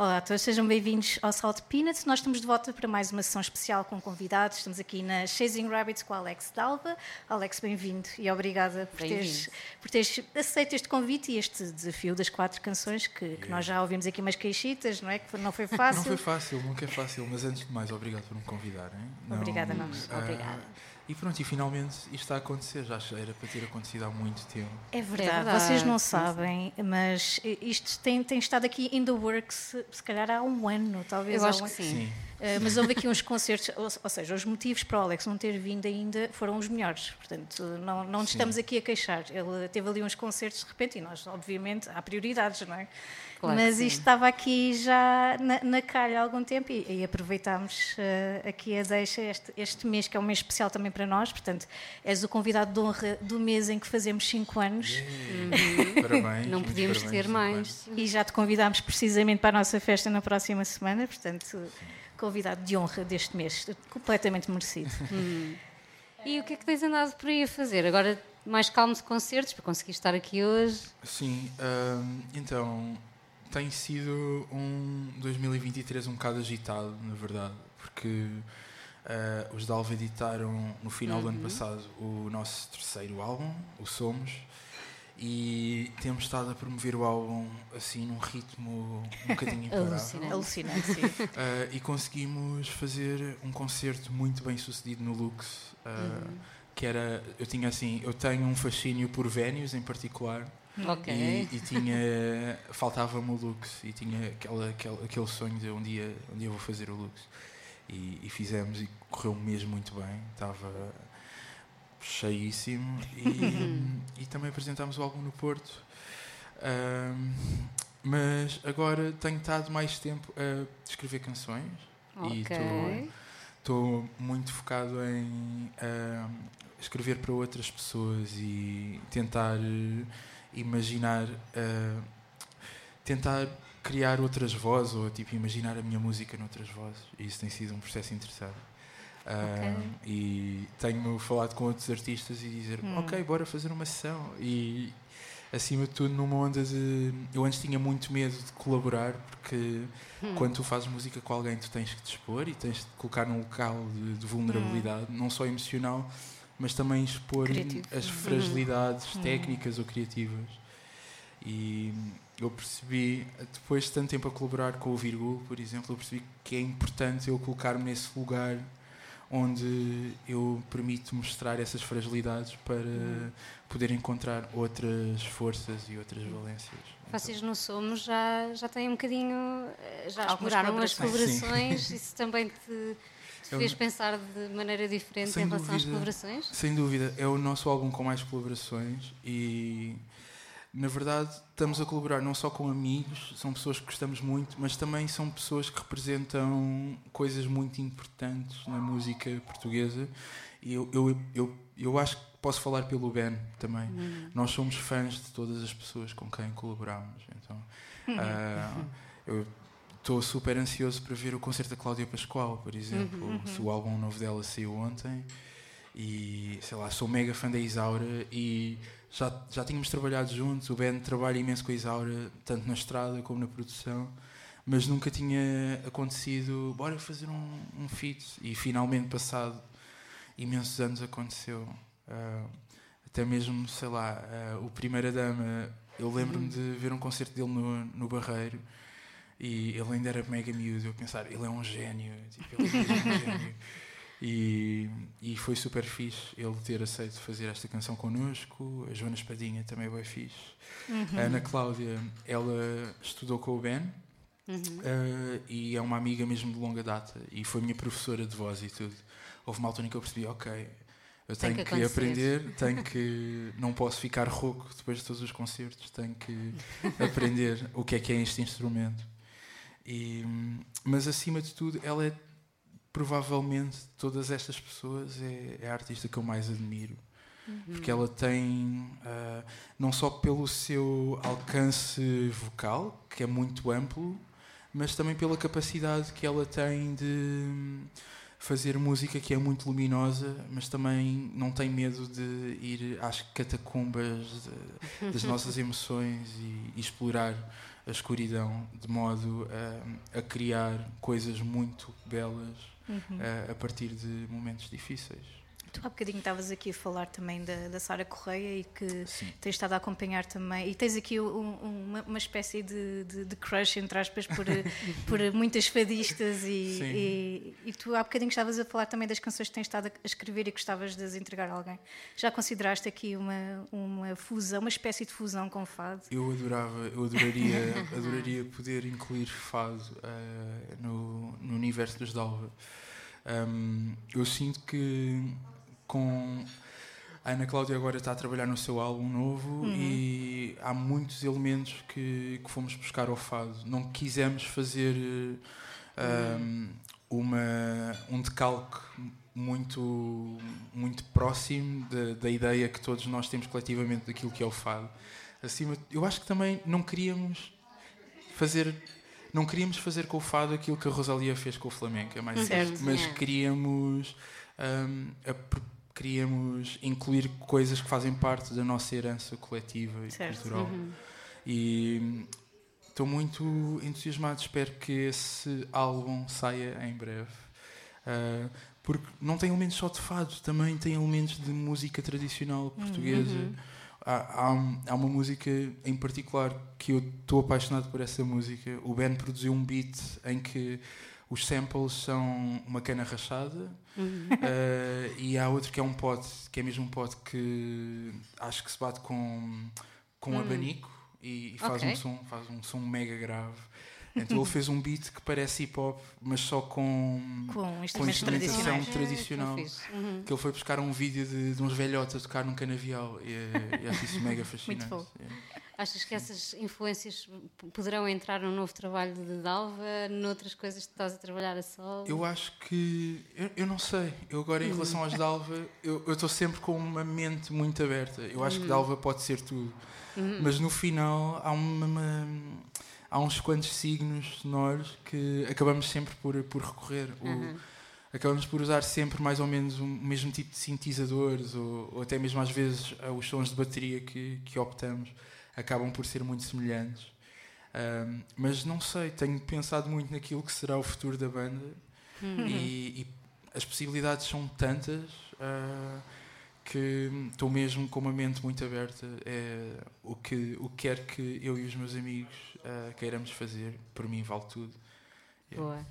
Olá a todos, sejam bem-vindos ao Salt Peanuts. Nós estamos de volta para mais uma sessão especial com convidados. Estamos aqui na Chasing Rabbits com o Alex Dalva. Alex, bem-vindo e obrigada por teres, por teres aceito este convite e este desafio das quatro canções que, que nós já ouvimos aqui umas queixitas, não é? Que não foi fácil. Não foi fácil, nunca é fácil, mas antes de mais, obrigado por me convidarem. Obrigada a nós. ah, Obrigada. E pronto, e finalmente isto está a acontecer, já era para ter acontecido há muito tempo. É verdade, É verdade. vocês não sabem, mas isto tem, tem estado aqui in the works, se calhar há um ano, talvez Eu acho um que ano. sim. Uh, mas houve aqui uns concertos, ou, ou seja, os motivos para o Alex não ter vindo ainda foram os melhores. Portanto, não, não nos Sim. estamos aqui a queixar. Ele teve ali uns concertos de repente e nós, obviamente, há prioridades, não é? Claro mas sim. isto estava aqui já na, na calha há algum tempo e, e aproveitámos uh, aqui a deixa este, este mês, que é um mês especial também para nós. Portanto, és o convidado de honra do mês em que fazemos 5 anos. Parabéns. Não podíamos parabéns, ter mais. E já te convidámos precisamente para a nossa festa na próxima semana, portanto, convidado de honra deste mês, completamente merecido. E o que é que tens andado por aí a fazer? Agora mais calmo de concertos para conseguir estar aqui hoje. Sim, hum, então tem sido um 2023 um bocado agitado, na verdade, porque ah, os Dalva editaram no final do ano passado o nosso terceiro álbum, o Somos, e temos estado a promover o álbum assim num ritmo um bocadinho imparável. Alucinante. Sim. Ah, e conseguimos fazer um concerto muito bem sucedido no Lux. ah, Que era, eu tinha assim, eu tenho um fascínio por venues em particular Ok. e, e tinha, faltava-me o Lux e tinha aquela, aquele, aquele sonho de um dia, um dia vou fazer o Lux. E, e fizemos e correu mesmo muito bem, estava cheíssimo e, e também apresentámos o álbum no Porto. Ahm, mas agora tenho estado mais tempo a escrever canções e Ok. estou muito focado em escrever para outras pessoas e tentar eh, imaginar ah, tentar criar outras vozes ou tipo imaginar a minha música noutras vozes. E isso tem sido um processo interessante. Ah, e tenho falado com outros artistas e dizer ok bora fazer uma sessão. E acima de tudo numa onda de eu antes tinha muito medo de colaborar porque quando tu fazes música com alguém tu tens que te expor e tens de colocar num local de, de vulnerabilidade não só emocional mas também expor Criativo. as fragilidades técnicas ou criativas e eu percebi depois de tanto tempo a colaborar com o Virgul por exemplo eu percebi que é importante eu colocar-me nesse lugar onde eu permito mostrar essas fragilidades para poder encontrar outras forças e outras valências. Vocês no Somos já, já têm um bocadinho. eh, Já Algumas exploraram as colaborações. colaborações. Isso também te, te fez pensar de maneira diferente Sem em relação às dúvida. colaborações? Sem dúvida, é o nosso álbum com mais colaborações e na verdade estamos a colaborar não só com amigos, são pessoas que gostamos muito, mas também são pessoas que representam coisas muito importantes na música portuguesa e eu, eu, eu, eu acho que posso falar pelo Ben também. Nós somos fãs de todas as pessoas com quem colaboramos, então ah, eu estou super ansioso para ver o concerto da Cláudia Pascoal, por exemplo, se o álbum novo dela saiu ontem. E sei lá, sou mega fã da Isaura e já, já tínhamos trabalhado juntos, o Ben trabalha imenso com a Isaura, tanto na estrada como na produção, mas nunca tinha acontecido, bora fazer um, um feat. E finalmente passado imensos anos aconteceu. Ah, até mesmo, sei lá, ah, o Primeira Dama, eu lembro-me de ver um concerto dele no, no Barreiro e ele ainda era mega miúdo. Eu pensar, ele é um gênio, tipo, ele é um gênio. E, e foi super fixe ele ter aceito fazer esta canção connosco. A Joana Espadinha também é bem fixe. A Ana Cláudia, ela estudou com o Ben eh, e é uma amiga mesmo de longa data e foi minha professora de voz e tudo. Houve uma altura em que eu percebi, ok, eu tenho que que, aprender, tenho que. Não posso ficar rouco depois de todos os concertos, tenho que aprender o que é que é este instrumento. E, mas acima de tudo, ela é provavelmente de todas estas pessoas é, é a artista que eu mais admiro. Porque ela tem, ah, não só pelo seu alcance vocal, que é muito amplo, mas também pela capacidade que ela tem de, fazer música que é muito luminosa, mas também não tem medo de ir às catacumbas de, das nossas emoções e, e, explorar a escuridão de modo a, a criar coisas muito belas uhum. a, a partir de momentos difíceis. Tu há bocadinho estavas aqui a falar também da, da Sara Correia e que Sim. tens estado a acompanhar também. E tens aqui um, uma, uma, espécie de, de, de, crush, entre aspas, por, por muitas fadistas. E, e, e, tu há bocadinho estavas a falar também das canções que tens estado a escrever e gostavas de as entregar a alguém. Já consideraste aqui uma, uma fusão, uma espécie de fusão com fado? Eu adorava, eu adoraria, adoraria poder incluir fado uh, no, no universo dos Dalva. Um, eu sinto que com a Ana Cláudia agora está a trabalhar no seu álbum novo uhum. e há muitos elementos que, que fomos buscar ao fado. Não quisemos fazer um, uma, um decalque muito, muito próximo da, da ideia que todos nós temos coletivamente daquilo que é o fado. Acima, eu acho que também não queríamos fazer não queríamos fazer com o fado aquilo que a Rosalia fez com o flamenco, é mais certo, mas é. queríamos um, queríamos incluir coisas que fazem parte da nossa herança coletiva e certo. cultural. Uhum. E estou muito entusiasmado, espero que esse álbum saia em breve. Uh, porque não tem elementos só de fado, também tem elementos de música tradicional portuguesa. Uhum. Há, há, há, uma música em particular que eu estou apaixonado por essa música. O Ben produziu um beat em que os samples são uma cana rachada uhum. uh, e há outro que é um pote, que é mesmo um pote que acho que se bate com, com um uhum. abanico e, e faz okay. um som, faz um som mega grave. Então ele fez um beat que parece hip hop, mas só com, com, com instrumentação tradicional. É, uhum. Que ele foi buscar um vídeo de, de uns velhotes a tocar num canavial e, e acho isso mega fascinante. Muito bom. É. Achas que essas influências poderão entrar num novo trabalho de Dalva, noutras coisas que estás a trabalhar a solo? Eu acho que. Eu, eu não sei. Eu agora, em relação às Dalva, eu estou sempre com uma mente muito aberta. Eu acho que uhum. Dalva pode ser tudo. Uhum. Mas no final há uma, uma, há uns quantos signos sonoros que acabamos sempre por, por recorrer. Uhum. O, acabamos por usar sempre mais ou menos o mesmo tipo de sintetizadores ou, ou até mesmo às vezes os sons de bateria que, que optamos acabam por ser muito semelhantes. Um, mas não sei, tenho pensado muito naquilo que será o futuro da banda uhum. e, e, as possibilidades são tantas uh, que estou mesmo com uma mente muito aberta. É, o, que, o que quer que eu e os meus amigos uh, queiramos fazer, por mim vale tudo. Yeah. Boa,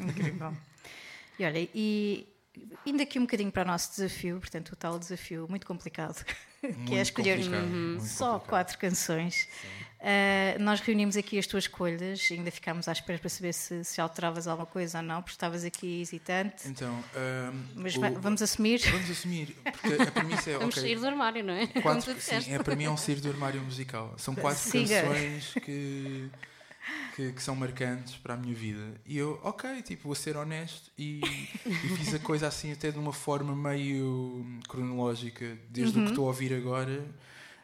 incrível. e olha, e indo aqui um bocadinho para o nosso desafio, portanto, o tal desafio muito complicado, que é escolher só quatro canções. Uh, nós reunimos aqui as tuas escolhas, ainda ficámos à espera para saber se, se alteravas alguma coisa ou não, porque estavas aqui hesitante. Então, um, mas o, vamos assumir? Vamos assumir, porque a premissa é. Vamos okay, sair do armário, não é? Quatro, sim, é, para mim é um sair do armário musical. São quatro Siga. canções que que, que, são marcantes para a minha vida. E eu, ok, tipo, vou ser honesto e, e fiz a coisa assim até de uma forma meio cronológica, desde uhum. o que uhum. estou a ouvir agora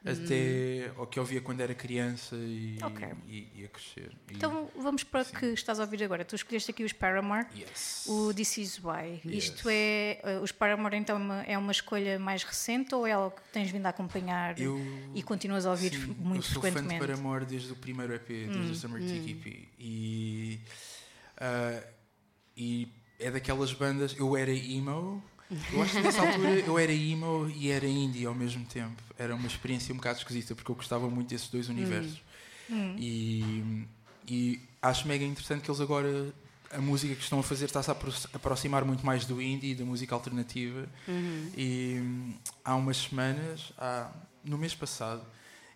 até o que ouvia quando era criança e, okay. e, e a crescer. E, então vamos para o que estás a ouvir agora. Tu escolheste aqui os Paramore, yes. o This Is Why. Yes. Isto é. Uh, os Paramore então é uma escolha mais recente ou é algo que tens vindo a acompanhar eu, e continuas a ouvir sim, muito frequentemente? Eu sou frequentemente? fã de Paramore desde o primeiro EP, desde hum, o Summer hum. TKP. E, uh, e é daquelas bandas. Eu era emo eu acho que nessa altura eu era emo e era indie ao mesmo tempo. Era uma experiência um bocado esquisita porque eu gostava muito desses dois universos. Hum. E, e acho mega interessante que eles agora a música que estão a fazer está-se a aproximar muito mais do indie e da música alternativa. Uhum. E há umas semanas, há, no mês passado,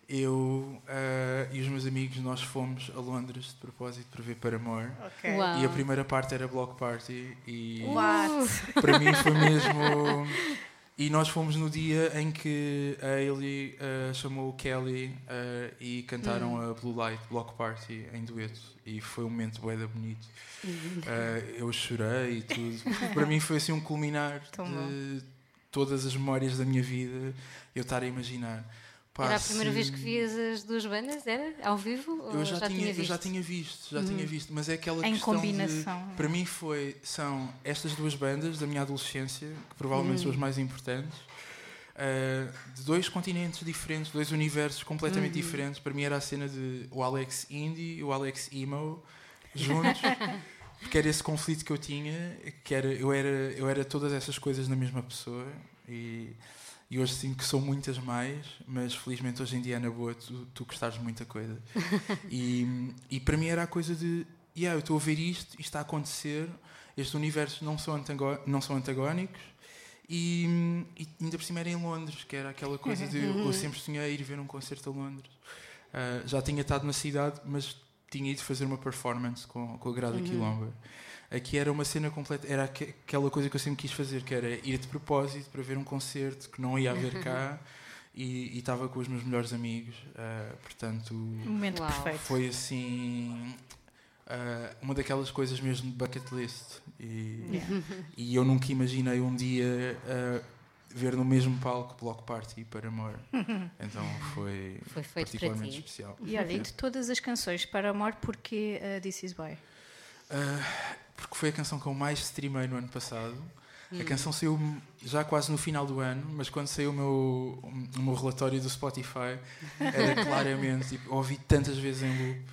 eu uh, e os meus amigos nós fomos a Londres de propósito para ver Paramore okay. e a primeira parte era Block Party e What? para mim foi mesmo e nós fomos no dia em que a Hayley uh, chamou o Kelly uh, e cantaram hum. a Blue Light Block Party em dueto e foi um momento bem bonito eu chorei e tudo para mim foi assim um culminar Tão de bom. todas as memórias da minha vida eu estar a imaginar Pá, Era a primeira se- vez que vias as duas bandas? Era? Ao vivo? Eu ou já, tinha, eu já visto? tinha visto, já tinha visto, mas é aquela Em questão combinação. de, para mim foi, são estas duas bandas da minha adolescência, que provavelmente são as mais importantes, uh, de dois continentes diferentes, dois universos completamente diferentes. Para mim era a cena de o Alex Indie e o Alex Emo juntos. Porque era esse conflito que eu tinha, que era, eu, era, eu era todas essas coisas na mesma pessoa e, e hoje sinto que sou muitas mais, mas felizmente hoje em dia, na boa, tu, tu gostares de muita coisa. e, e para mim era a coisa de, yeah, eu estou a ver isto, isto está a acontecer, estes universos não são, não são antagónicos e, e ainda por cima era em Londres, que era aquela coisa de eu sempre sonhei ir ver um concerto a Londres. Ah, já tinha estado na cidade, mas tinha ido fazer uma performance com, com a Grada Quilomba. Aqui era uma cena completa, era aque- aquela coisa que eu sempre quis fazer, que era ir de propósito para ver um concerto que não ia haver cá e estava com os meus melhores amigos. ah, portanto, Um momento Uau. perfeito. foi assim ah, uma daquelas coisas mesmo de bucket list. E, Yeah. e eu nunca imaginei um dia ah, ver no mesmo palco Block Party para Amor. Então foi, Foi particularmente ti. especial. E olha, e de todas as canções para amor, porque uh, This Is Why? Ah, porque foi a canção que eu mais streamei no ano passado. A canção saiu já quase no final do ano, mas quando saiu o meu, o meu relatório do Spotify, era claramente, tipo, ouvi tantas vezes em loop.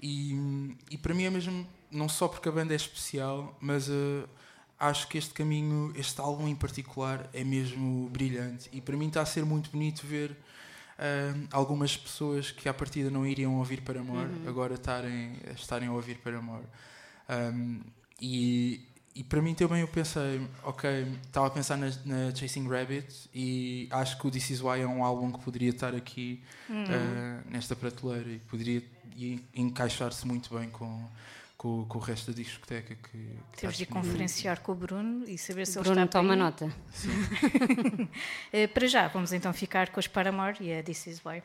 E, e para mim é mesmo, não só porque a banda é especial, mas ah, acho que este caminho, este álbum em particular, é mesmo brilhante. E para mim está a ser muito bonito ver ah, algumas pessoas que à partida não iriam ouvir para amor, agora estarem, estarem a ouvir para amor. Um, e, e para mim também eu pensei, ok, estava a pensar na, na Chasing Rabbit e acho que o This Is Why é um álbum que poderia estar aqui uh, nesta prateleira e poderia encaixar-se muito bem com, com, com o resto da discoteca que, que Temos de conferenciar com o Bruno e saber se ele Bruno, está toma aí. nota. Uh, para já, vamos então ficar com os Paramore e a This Is Why.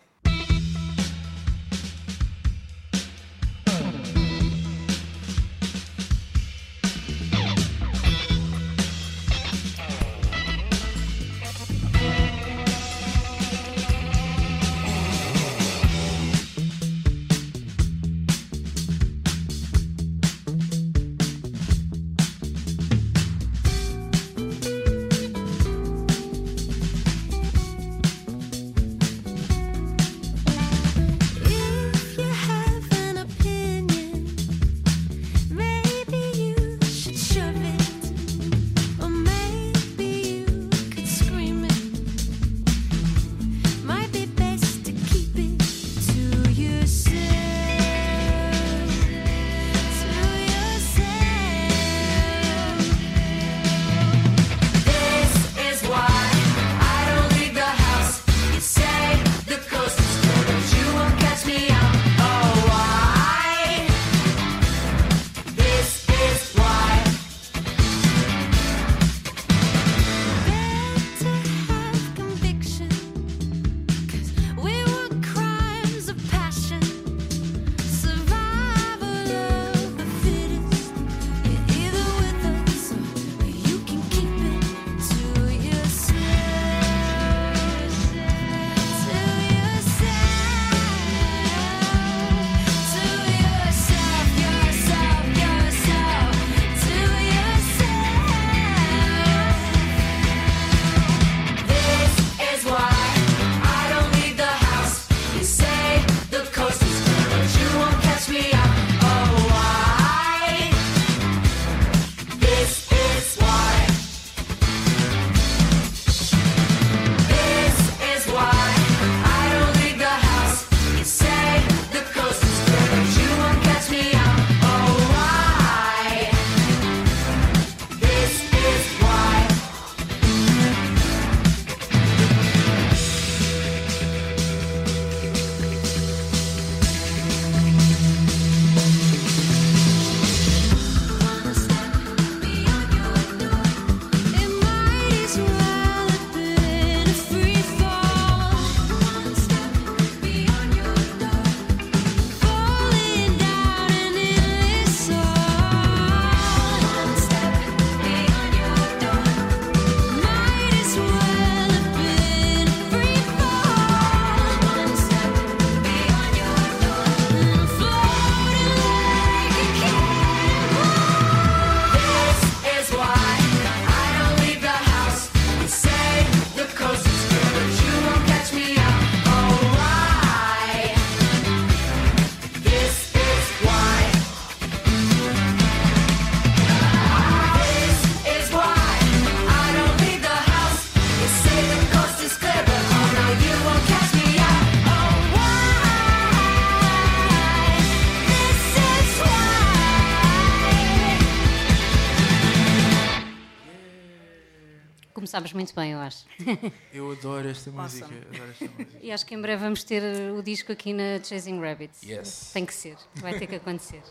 Começámos muito bem, eu acho. Eu adoro esta Awesome. música. Adoro esta música. E acho que em breve vamos ter o disco aqui na Chasing Rabbits. Yes. Tem que ser, vai ter que acontecer.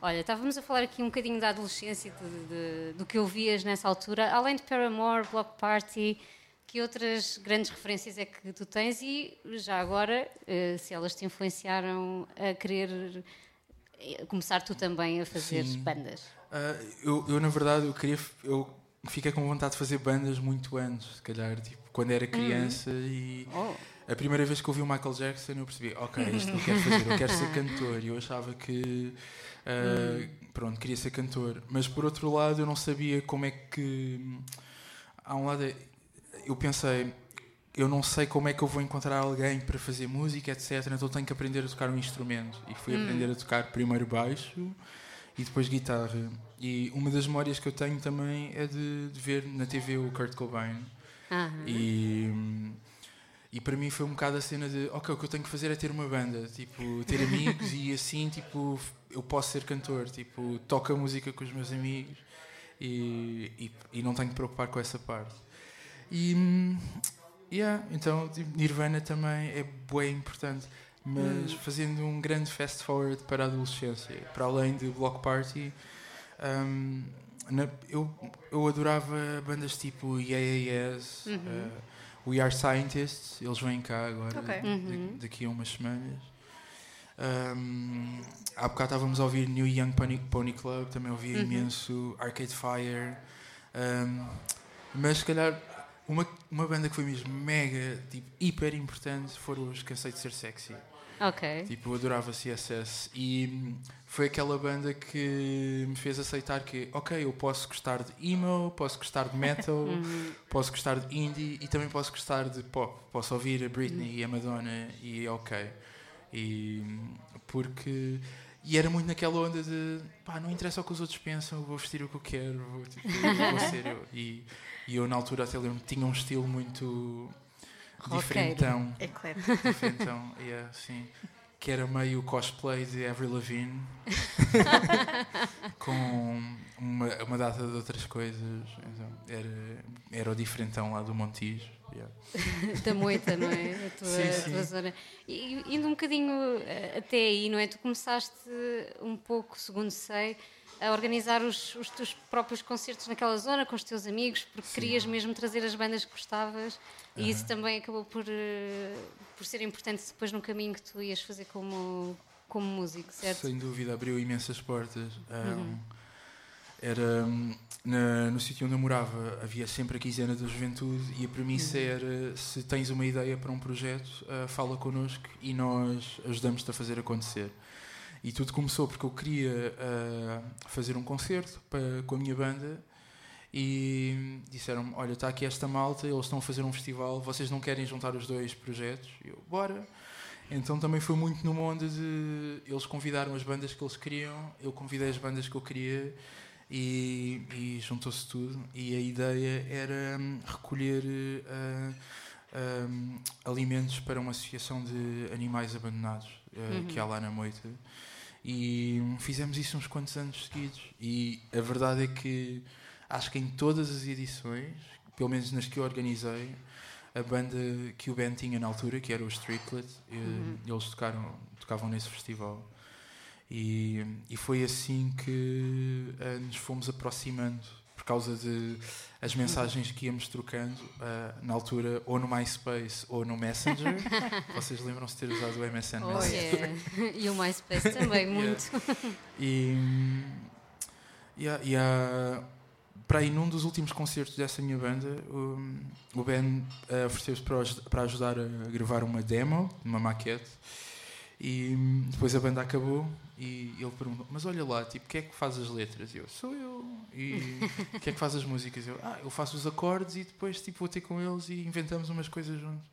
Olha, estávamos a falar aqui um bocadinho da adolescência, de- de- do que ouvias nessa altura. Além de Paramore, Block Party, que outras grandes referências é que tu tens? E já agora, eh, se elas te influenciaram a querer eh, começar tu também a fazer Sim. bandas? Ah, eu, eu, na verdade, eu queria. Eu fiquei com vontade de fazer bandas muito antes, se calhar, tipo, quando era criança e. Oh. A primeira vez que ouvi o Michael Jackson eu percebi, ok, isto eu quero fazer, eu quero ser cantor. E eu achava que, ah, pronto, queria ser cantor. Mas por outro lado eu não sabia como é que... Há um lado, eu pensei, eu não sei como é que eu vou encontrar alguém para fazer música, etc. Então tenho que aprender a tocar um instrumento. E fui aprender a tocar primeiro baixo e depois guitarra. E uma das memórias que eu tenho também é de, de ver na TV o Kurt Cobain. Aham. E, e para mim foi um bocado a cena de ok, o que eu tenho que fazer é ter uma banda, tipo, ter amigos e assim tipo eu posso ser cantor, tipo, toco a música com os meus amigos e, e, e não tenho que preocupar com essa parte. E hum, yeah, então tipo, Nirvana também é bem importante. Mas fazendo um grande fast forward para a adolescência, para além de Block Party, hum, na- eu, eu adorava bandas tipo Yeah Yeah Yes, uh, We Are Scientists, eles vêm cá agora, Ok. Uhum. da- daqui a umas semanas. Um, há bocado estávamos a ouvir New Young Pony, Pony Club, também ouvia imenso Arcade Fire. Um, mas se calhar uma, uma banda que foi mesmo mega, tipo, hiper importante foram os Cansei de Ser Sexy. Ok. Tipo, eu adorava CSS e foi aquela banda que me fez aceitar que, ok, eu posso gostar de emo, posso gostar de metal, posso gostar de indie e também posso gostar de pop. Posso ouvir a Britney e a Madonna e ok. E porque. E era muito naquela onda de pá, não interessa o que os outros pensam, vou vestir o que eu quero, vou, tipo, vou ser eu. E, e eu na altura até lembro que tinha um estilo muito Roqueiro. diferentão Eclético. então, yeah, sim. Que era meio cosplay de Avril Lavigne com uma, uma data de outras coisas. Então, era, era o diferentão lá do Montijo. yeah. da moita, não é? A tua, Sim, a sim. tua zona. E e indo um bocadinho eh, até aí, não é? Tu começaste um pouco, segundo sei, a organizar os, os teus próprios concertos naquela zona com os teus amigos, porque querias mesmo trazer as bandas que gostavas e isso também acabou por, eh, por ser importante depois no caminho que tu ias fazer como, como músico, certo? Sem dúvida, abriu imensas portas. Um, Era hum, na- no sítio onde eu morava, havia sempre a quinzena da juventude e a premissa era: se tens uma ideia para um projeto, ah, fala connosco e nós ajudamos-te a fazer acontecer. E tudo começou porque eu queria ah, fazer um concerto para, com a minha banda e disseram-me: Olha, está aqui esta malta, eles estão a fazer um festival, vocês não querem juntar os dois projetos? E eu, bora. Então também foi muito numa onda de. Eles convidaram as bandas que eles queriam, eu convidei as bandas que eu queria e, e juntou-se tudo. E a ideia era hum, recolher hum, alimentos para uma associação de animais abandonados ah, que há lá na Moita. E fizemos isso uns quantos anos seguidos. E a verdade é que acho que em todas as edições, pelo menos nas que eu organizei, a banda que o Ben tinha na altura, que era o Striplet, eh, eles tocaram, tocavam nesse festival. E, e foi assim que eh, nos fomos aproximando, por causa de as mensagens que íamos trocando, eh, na altura, ou no MySpace ou no Messenger. Vocês lembram-se de ter usado o MSN Oh, Messenger? yeah. E o MySpace também, muito. E, e, há- para aí, num dos últimos concertos dessa minha banda, o, o Ben eh, ofereceu-se para, para ajudar a gravar uma demo, uma maquete. E depois a banda acabou e ele perguntou: Mas olha lá, tipo, quem é que faz as letras? E eu: Sou eu. E quem é que faz as músicas? Eu: Ah, eu faço os acordes e depois tipo, vou ter com eles e inventamos umas coisas juntos.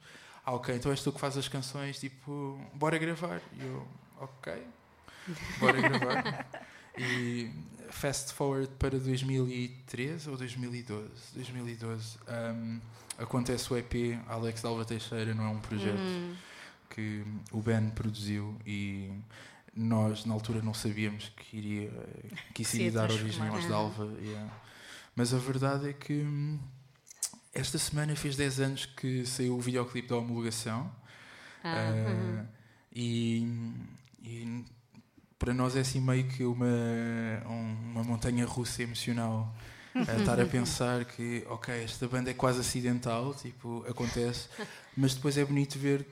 Ah, ok, então és tu que fazes as canções, tipo, bora gravar. E eu: Ok, bora gravar. E fast forward para 2013 ou 2012? 2012. um, acontece o EP Alex Dalva Teixeira, não é um projeto Hum. que o Ben produziu e nós na altura não sabíamos que iria que isso iria dar origem aos. Dalva. yeah. Mas a verdade é que hum, esta semana fez 10 anos que saiu o videoclipe da homologação. Ah, Uh, e, e para nós é assim meio que uma, um- uma montanha russa emocional. A estar a pensar que, ok, esta banda é quase acidental, tipo, acontece, mas depois é bonito ver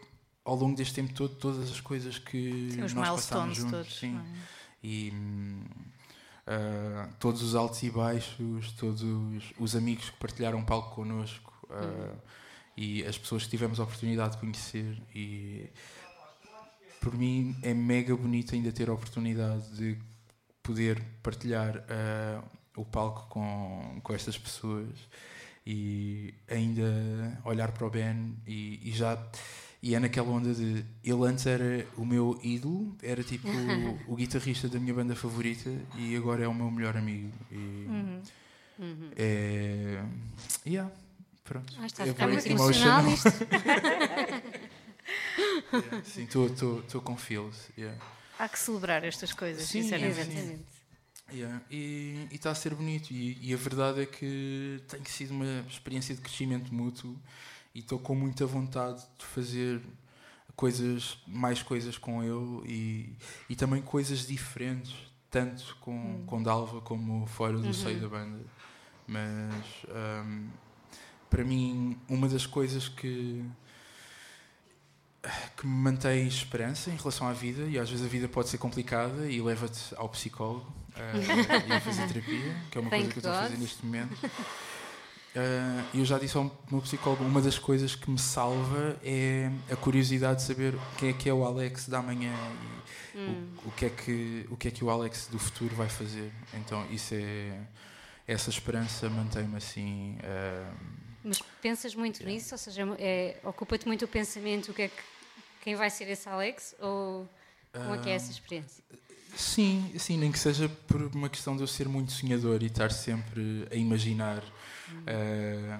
ao longo deste tempo todo todas as coisas que Sim, nós passámos juntos. todos. sim. é? E ah, todos os altos e baixos, todos os, os amigos que partilharam palco connosco ah, e as pessoas que tivemos a oportunidade de conhecer. E por mim é mega bonito ainda ter a oportunidade de poder partilhar ah, o palco com, com estas pessoas e ainda olhar para o Ben e, e já e é naquela onda de ele antes era o meu ídolo era tipo o, o guitarrista da minha banda favorita e agora é o meu melhor amigo e Uhum. Uhum. é yeah, pronto Ah, está a É muito emocional isto. Yeah, sim estou com feels yeah. Há que celebrar estas coisas, Sim, sinceramente. sim. Yeah, E está a ser bonito e, e a verdade é que tem sido uma experiência de crescimento mútuo e estou com muita vontade de fazer coisas, mais coisas com ele e, e também coisas diferentes, tanto com, com Dalva como fora do seio da banda. Mas hum, para mim uma das coisas que que me mantém esperança em relação à vida e às vezes a vida pode ser complicada e leva-te ao psicólogo eh, e a fazer terapia, que é uma coisa Thank que eu estou a fazer God. neste momento. E eu já disse ao meu psicólogo, uma das coisas que me salva é a curiosidade de saber quem é que é o Alex da manhã e Hum. o, o que é que, o que é que o Alex do futuro vai fazer. Então isso é essa esperança mantém-me assim. eh, Mas pensas muito nisso? Ou seja, é, ocupa-te muito o pensamento o que é que, quem vai ser esse Alex? Ou como é que é Ah. essa experiência? Sim, sim, nem que seja por uma questão de eu ser muito sonhador e estar sempre a imaginar eh,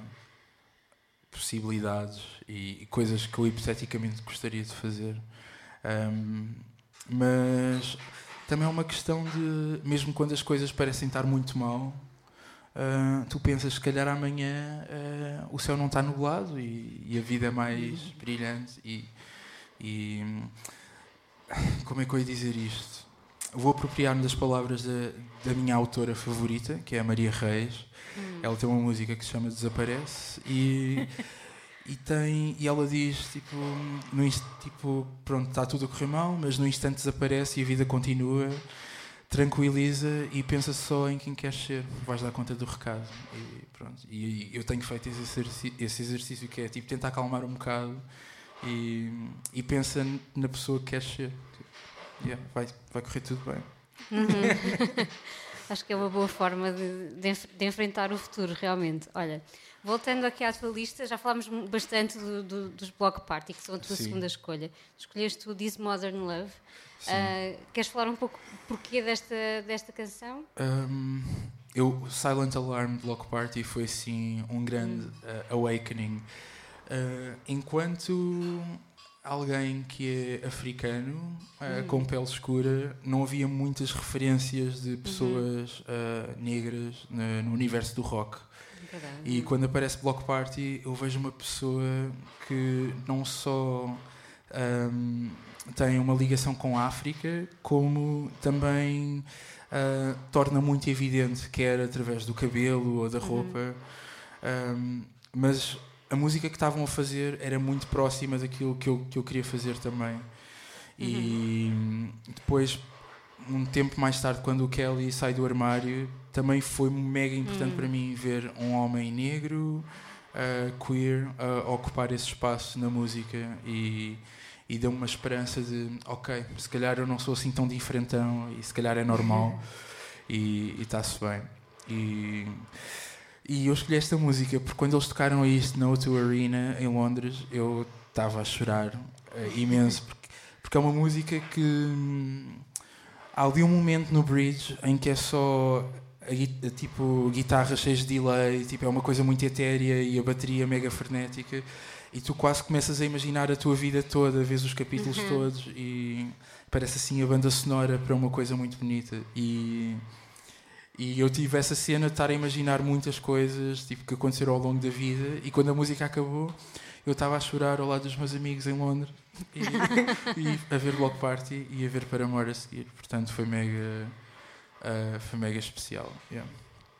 possibilidades e, e coisas que eu hipoteticamente gostaria de fazer. Ahm, mas também é uma questão de, mesmo quando as coisas parecem estar muito mal, ah, tu pensas, se calhar amanhã ah, o céu não está nublado e, e a vida é mais brilhante e, e como é que eu ia dizer isto? Vou apropriar-me das palavras da, da minha autora favorita, que é a Maria Reis. Ela tem uma música que se chama Desaparece e, e, tem, e ela diz: tipo, no, tipo, pronto, está tudo a correr mal, mas no instante desaparece e a vida continua. Tranquiliza e pensa só em quem queres ser, vais dar conta do recado. E, pronto. e eu tenho feito esse exercício, esse exercício que é tipo tentar acalmar um bocado e, e pensa na pessoa que queres ser. Yeah, vai, vai correr tudo bem. Acho que é uma boa forma de, de enf- de enfrentar o futuro, realmente. Olha, voltando aqui à tua lista, já falámos bastante do- do- dos Block Party, que são a tua Sim. segunda escolha. Escolheste o This Modern Love. Ah, queres falar um pouco porquê desta, desta canção? Um, eu, Silent Alarm Block Party foi assim um grande uh, awakening. Uh, enquanto alguém que é africano, uh, com pele escura, não havia muitas referências de pessoas uh, negras no, no universo do rock. E quando aparece Block Party, eu vejo uma pessoa que não só ahm, tem uma ligação com a África, como também ah, torna muito evidente, quer através do cabelo ou da roupa. Ahm, mas a música que estavam a fazer era muito próxima daquilo que eu, que eu queria fazer também. E depois, um tempo mais tarde, quando o Kelly sai do armário, também foi mega importante para mim ver um homem negro, uh, queer, a ocupar esse espaço na música e, e deu-me uma esperança de, ok, se calhar eu não sou assim tão diferentão e se calhar é normal e está-se bem. E, e eu escolhi esta música porque quando eles tocaram isto na O2 Arena em Londres, eu estava a chorar eh, imenso porque, porque é uma música que hum, há ali um momento no bridge em que é só a, a, tipo guitarra cheia de delay, tipo, é uma coisa muito etérea e a bateria mega frenética e tu quase começas a imaginar a tua vida toda, vês os capítulos todos e parece assim a banda sonora para uma coisa muito bonita. E E eu tive essa cena de estar a imaginar muitas coisas tipo, que aconteceram ao longo da vida. E quando a música acabou, eu estava a chorar ao lado dos meus amigos em Londres e, e a ver Block Party e a ver Paramore a seguir. Portanto, foi mega, uh, foi mega especial. Yeah.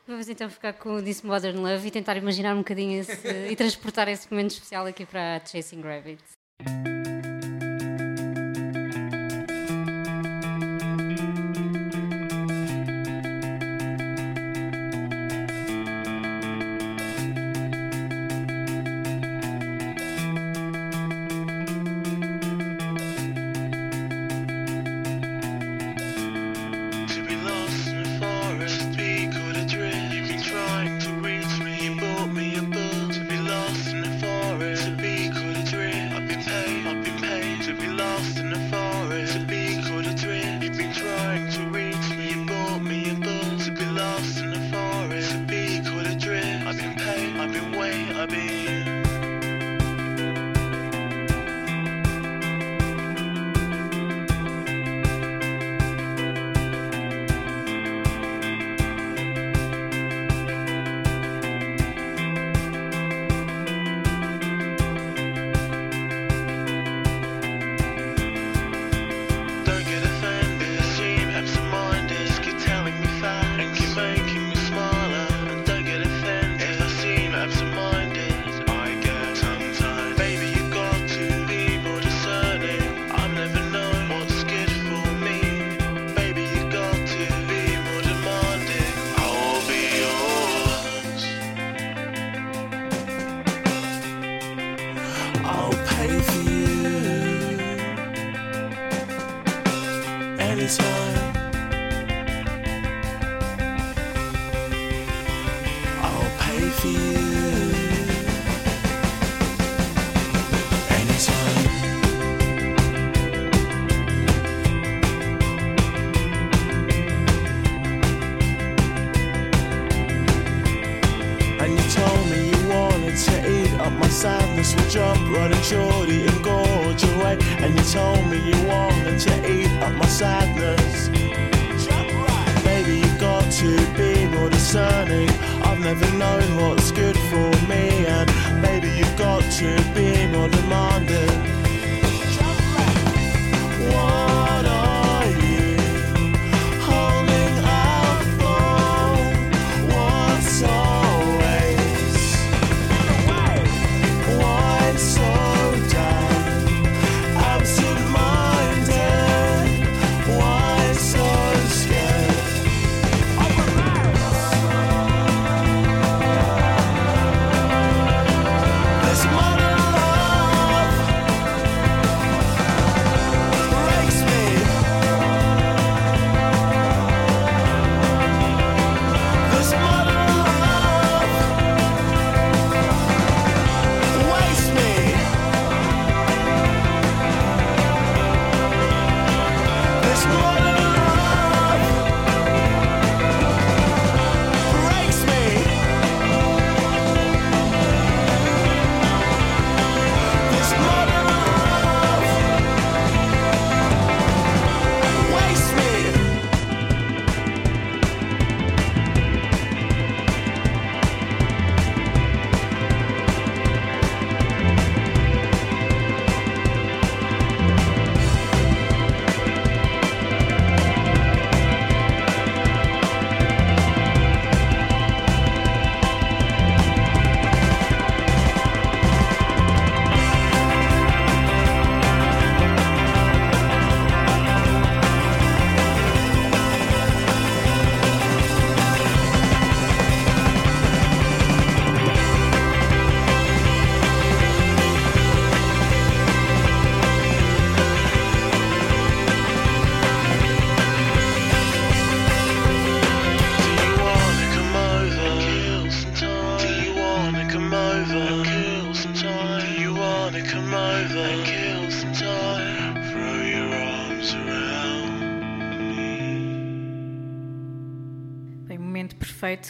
Vamos então ficar com o This Modern Love e tentar imaginar um bocadinho esse, e transportar esse momento especial aqui para Chasing Rabbits.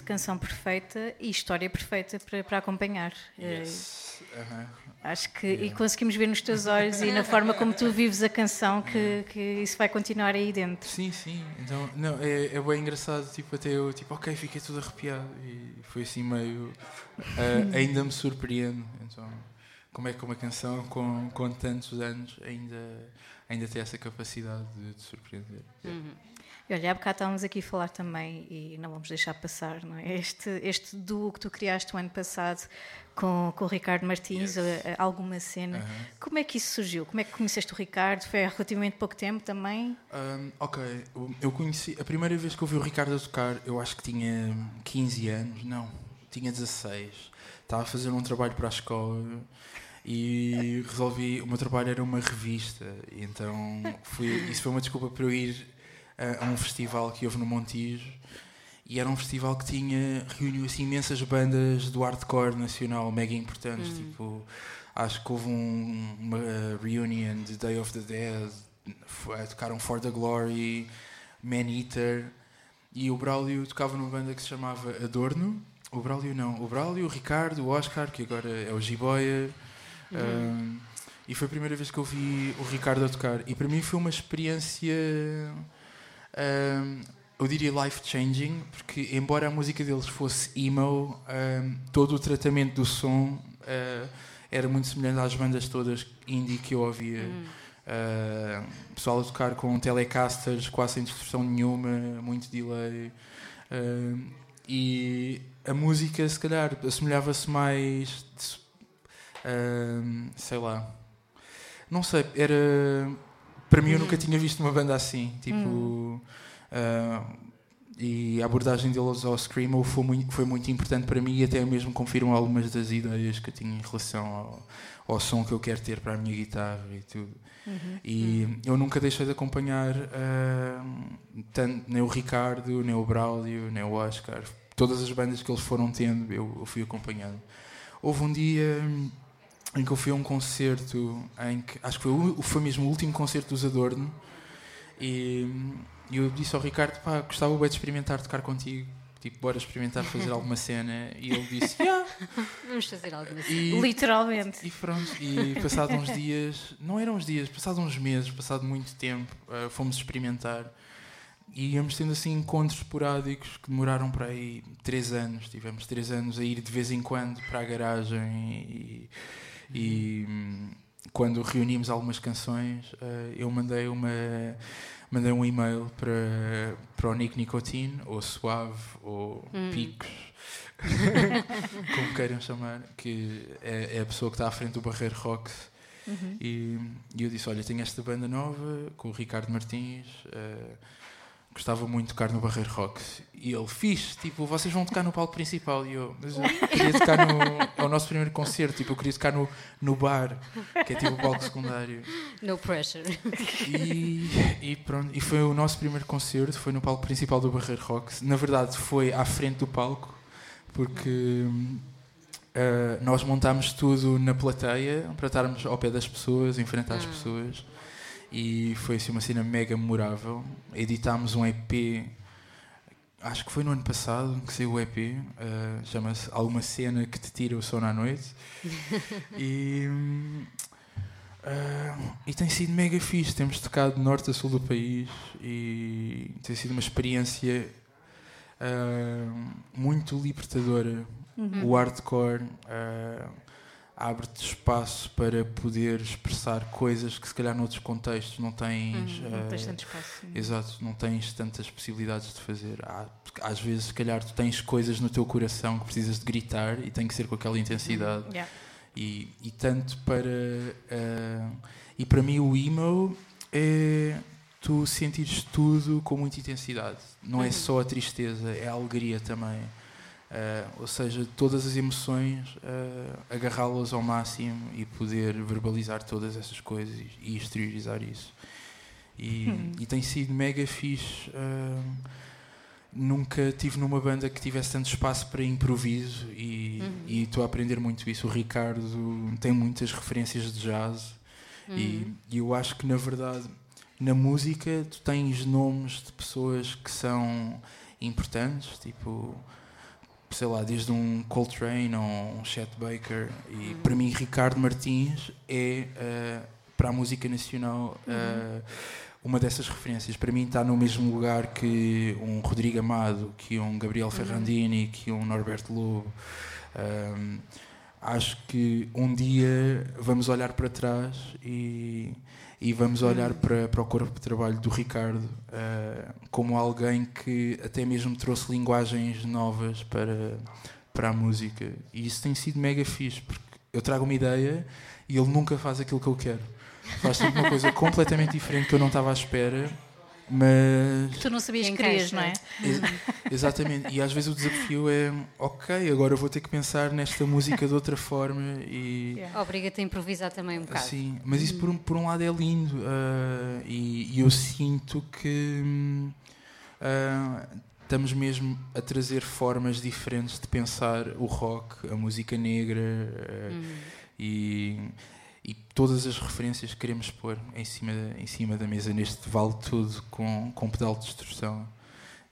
Canção perfeita e história perfeita para, para acompanhar. Yes. Uh -huh. Acho que yeah. e conseguimos ver nos teus olhos e na forma como tu vives a canção que, que isso vai continuar aí dentro. Sim, sim. Então, não, é, é bem engraçado, tipo, até eu, tipo, ok, fiquei tudo arrepiado e foi assim meio. Uh, ainda me surpreendo. Então, como é que uma canção com, com tantos anos ainda, ainda tem essa capacidade de, de surpreender? Uhum. E olha, há bocado estávamos aqui a falar também, e não vamos deixar passar, não é? Este, este duo que tu criaste o ano passado com, com o Ricardo Martins, yes. Eh, alguma cena. Como é que isso surgiu? Como é que conheceste o Ricardo? Foi há relativamente pouco tempo também? Um, ok, eu conheci. A primeira vez que eu vi o Ricardo a tocar, eu acho que tinha 15 anos, não, tinha 16. Estava a fazer um trabalho para a escola e resolvi. O meu trabalho era uma revista, então fui, isso foi uma desculpa para eu ir a, a um festival que houve no Montijo e era um festival que tinha reuniu assim imensas bandas do hardcore nacional mega importantes hum. tipo acho que houve um, uma reunion de Day of the Dead tocaram For the Glory Man Eater e o Braulio tocava numa banda que se chamava Adorno o Braulio não o Braulio o Ricardo o Oscar que agora é o Jiboia uhum. um, e foi a primeira vez que eu vi o Ricardo a tocar e para mim foi uma experiência um, eu diria life-changing, porque embora a música deles fosse emo, um, todo o tratamento do som uh, era muito semelhante às bandas todas indie que eu ouvia. Hum. Uh, pessoal a tocar com telecasters, quase sem distorção nenhuma, muito delay. Uh, e a música, se calhar, assemelhava-se mais. Uh, sei lá. Não sei, era. Para mim, eu nunca hum. tinha visto uma banda assim. Tipo. Hum. Uh, e a abordagem deles ao Screamo foi muito, foi muito importante para mim e até mesmo confirmam algumas das ideias que eu tinha em relação ao, ao som que eu quero ter para a minha guitarra e tudo. Uhum. E uhum. eu nunca deixei de acompanhar uh, tanto, nem o Ricardo, nem o Braulio, nem o Oscar. Todas as bandas que eles foram tendo, eu, eu fui acompanhando. Houve um dia em que eu fui a um concerto, em que, acho que foi, o, foi mesmo o último concerto dos Adorno, e eu disse ao Ricardo, pá, gostava bem de experimentar tocar contigo. Tipo, bora experimentar fazer alguma cena. E ele disse, yeah. Vamos fazer alguma cena. E, Literalmente. E pronto, e passado uns dias, não eram uns dias, passado uns meses, passado muito tempo, uh, fomos experimentar. E íamos tendo assim encontros esporádicos que demoraram para aí três anos. Tivemos três anos a ir de vez em quando para a garagem e, e quando reunimos algumas canções, uh, eu mandei uma mandei um e-mail para, para o Nick Nicotine, ou Suave, ou hum. Picos, como queiram chamar, que é, é, a pessoa que está à frente do Barreiro Rocks. Uhum. E, e, eu disse: Olha, tenho esta banda nova com o Ricardo Martins. Uh, gostava muito de tocar no Barreiro Rocks. E ele, fiz, tipo, vocês vão tocar no palco principal. E eu, mas eu queria tocar no. É o nosso primeiro concerto, tipo, eu queria tocar no, no bar, que é tipo o palco secundário. No pressure. E, e pronto, e foi o nosso primeiro concerto, foi no palco principal do Barreiro Rocks. Na verdade, foi à frente do palco, porque. Uh, nós montámos tudo na plateia para estarmos ao pé das pessoas, enfrentar as hum. pessoas e foi assim uma cena mega memorável. Editámos um EP, acho que foi no ano passado que saiu o EP, uh, chama-se Alguma Cena que te tira o sono à noite. e, uh, e tem sido mega fixe. Temos tocado de norte a sul do país e tem sido uma experiência uh, muito libertadora. Uhum. O hardcore abre-te espaço para poder expressar coisas que se calhar noutros contextos não tens. Hum, não tens tanto espaço. Exato, não tens tantas possibilidades de fazer. Há, às vezes, se calhar, tu tens coisas no teu coração que precisas de gritar e tem que ser com aquela intensidade. Hum, yeah. e, e tanto para. Uh, e para mim, o emo é tu sentires tudo com muita intensidade. Não é uhum. é só a tristeza, é a alegria também. Uh, ou seja, todas as emoções, uh, agarrá-las ao máximo e poder verbalizar todas essas coisas e, exteriorizar isso. E, hum. e, tem sido mega fixe. Uh, nunca tive numa banda que tivesse tanto espaço para improviso e uhum. estou a aprender muito isso. O Ricardo tem muitas referências de jazz uhum. e, e eu acho que, na verdade, na música tu tens nomes de pessoas que são importantes, tipo sei lá, desde um Coltrane ou um Chet Baker. E para mim, Ricardo Martins é, uh, para a música nacional, uh, uma dessas referências. Para mim, está no mesmo lugar que um Rodrigo Amado, que um Gabriel Ferrandini, que um Norberto Lobo. Um, acho que um dia vamos olhar para trás e, e vamos olhar para, para o corpo de trabalho do Ricardo uh, como alguém que até mesmo trouxe linguagens novas para, para a música. E isso tem sido mega fixe, porque eu trago uma ideia e ele nunca faz aquilo que eu quero. Faz sempre uma coisa completamente diferente que eu não estava à espera mas. Tu não sabias que querias, não é? Ex exatamente. E às vezes o desafio é: ok, agora vou ter que pensar nesta música de outra forma e. Yeah. Obriga-te a improvisar também um bocado. Sim, mas isso por um, por um lado é lindo uh, e, e, eu sinto que. Uh, estamos mesmo a trazer formas diferentes de pensar o rock, a música negra uh, hum. e e todas as referências que queremos pôr em cima, em cima da mesa neste vale tudo com, com pedal de destruição.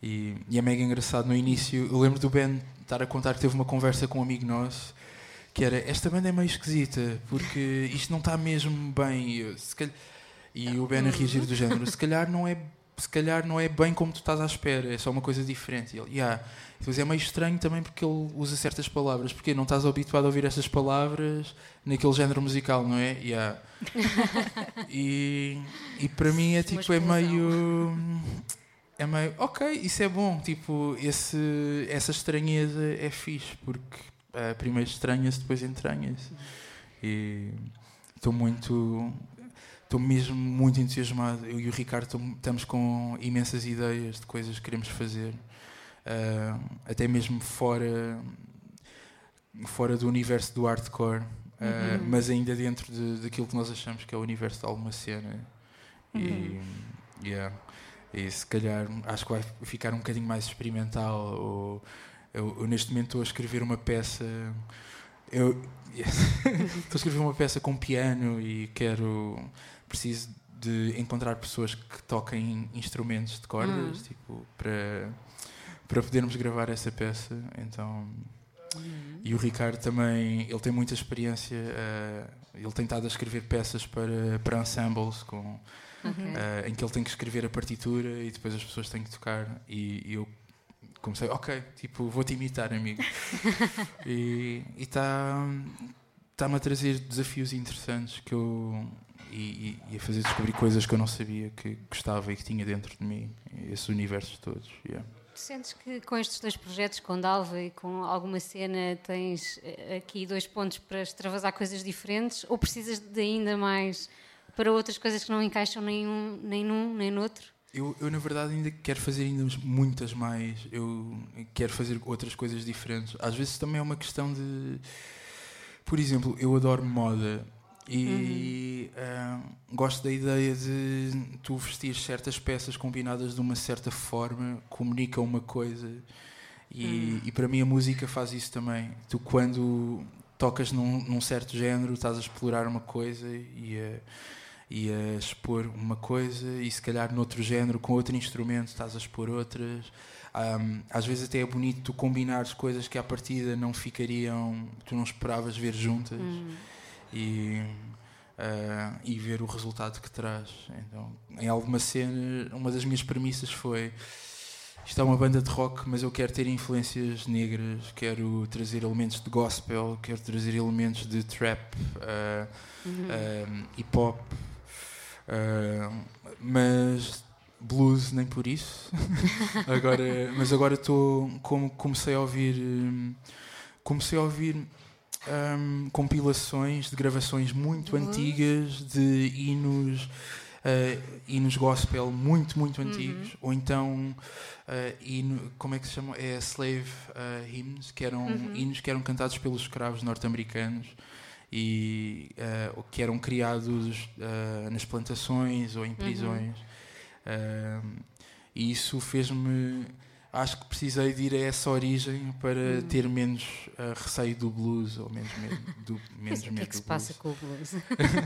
E, e, é mega engraçado. No início, eu lembro do Ben estar a contar que teve uma conversa com um amigo nosso que era: Esta banda é meio esquisita porque isto não está mesmo bem. E, calhar, e o Ben a reagir do género: Se calhar não é se calhar não é bem como tu estás à espera, é só uma coisa diferente. E ele, yeah. Depois é meio estranho também porque ele usa certas palavras, porque não estás habituado a ouvir essas palavras naquele género musical, não é? Yeah. e, e para mim é tipo, é meio. É meio. Ok, isso é bom. Tipo, esse, essa estranheza é fixe, porque uh, primeiro estranha-se, depois entranha-se. E estou muito estou mesmo muito entusiasmado. Eu e o Ricardo estamos com imensas ideias de coisas que queremos fazer, uh, até mesmo fora, fora do universo do hardcore, uh, uhum. mas ainda dentro de, daquilo que nós achamos que é o universo de alguma cena. Uhum. E, yeah, e se calhar acho que vai ficar um bocadinho mais experimental. Ou, eu, eu neste momento estou a escrever uma peça. Eu, estou a escrever uma peça com piano e quero preciso de encontrar pessoas que toquem instrumentos de cordas, hum. tipo, para, para podermos gravar essa peça. Então, uhum. e o Ricardo também, ele tem muita experiência, uh, ele tem estado a escrever peças para, para ensembles com, uhum. uh, em que ele tem que escrever a partitura e depois as pessoas têm que tocar e, e eu comecei, ok, tipo, vou-te imitar, amigo. e está está-me a trazer desafios interessantes que eu e, e, a fazer descobrir coisas que eu não sabia que gostava e que tinha dentro de mim, esses universos todos. Yeah. Sentes que com estes dois projetos, com Dalva e com alguma cena, tens eh, aqui dois pontos para extravasar coisas diferentes ou precisas de ainda mais para outras coisas que não encaixam nem, um, nem num nem no outro? Eu, eu, na verdade, ainda quero fazer ainda muitas mais. Eu quero fazer outras coisas diferentes. Às vezes também é uma questão de. Por exemplo, eu adoro moda e uhum. uh, gosto da ideia de tu vestir certas peças combinadas de uma certa forma, comunica uma coisa. E, uhum. e para mim a música faz isso também. Tu, quando tocas num, num certo género, estás a explorar uma coisa e a, e a expor uma coisa, e se calhar noutro género, com outro instrumento, estás a expor outras. Um, às vezes até é bonito tu combinares coisas que à partida não ficariam, tu não esperavas ver juntas. Uhum e, uh, e ver o resultado que traz. Então, em alguma cena, uma das minhas premissas foi isto é uma banda de rock, mas eu quero ter influências negras, quero trazer elementos de gospel, quero trazer elementos de trap, uh, uhum. uh, hip hop, mas blues nem por isso. agora, mas agora estou como comecei a ouvir, comecei a ouvir um, compilações de gravações muito uhum. antigas de hinos. Uh, hinos gospel muito, muito uhum. antigos, uhum. ou então uh, hino, como é que se chama? É slave uh, hymns, que eram uhum. hinos que eram cantados pelos escravos norte-americanos e uh, que eram criados nas plantações ou em uhum. prisões. e isso fez-me acho que precisei de ir a essa origem para hum. ter menos uh, receio do blues ou menos medo do menos medo. O que é que se passa com o blues?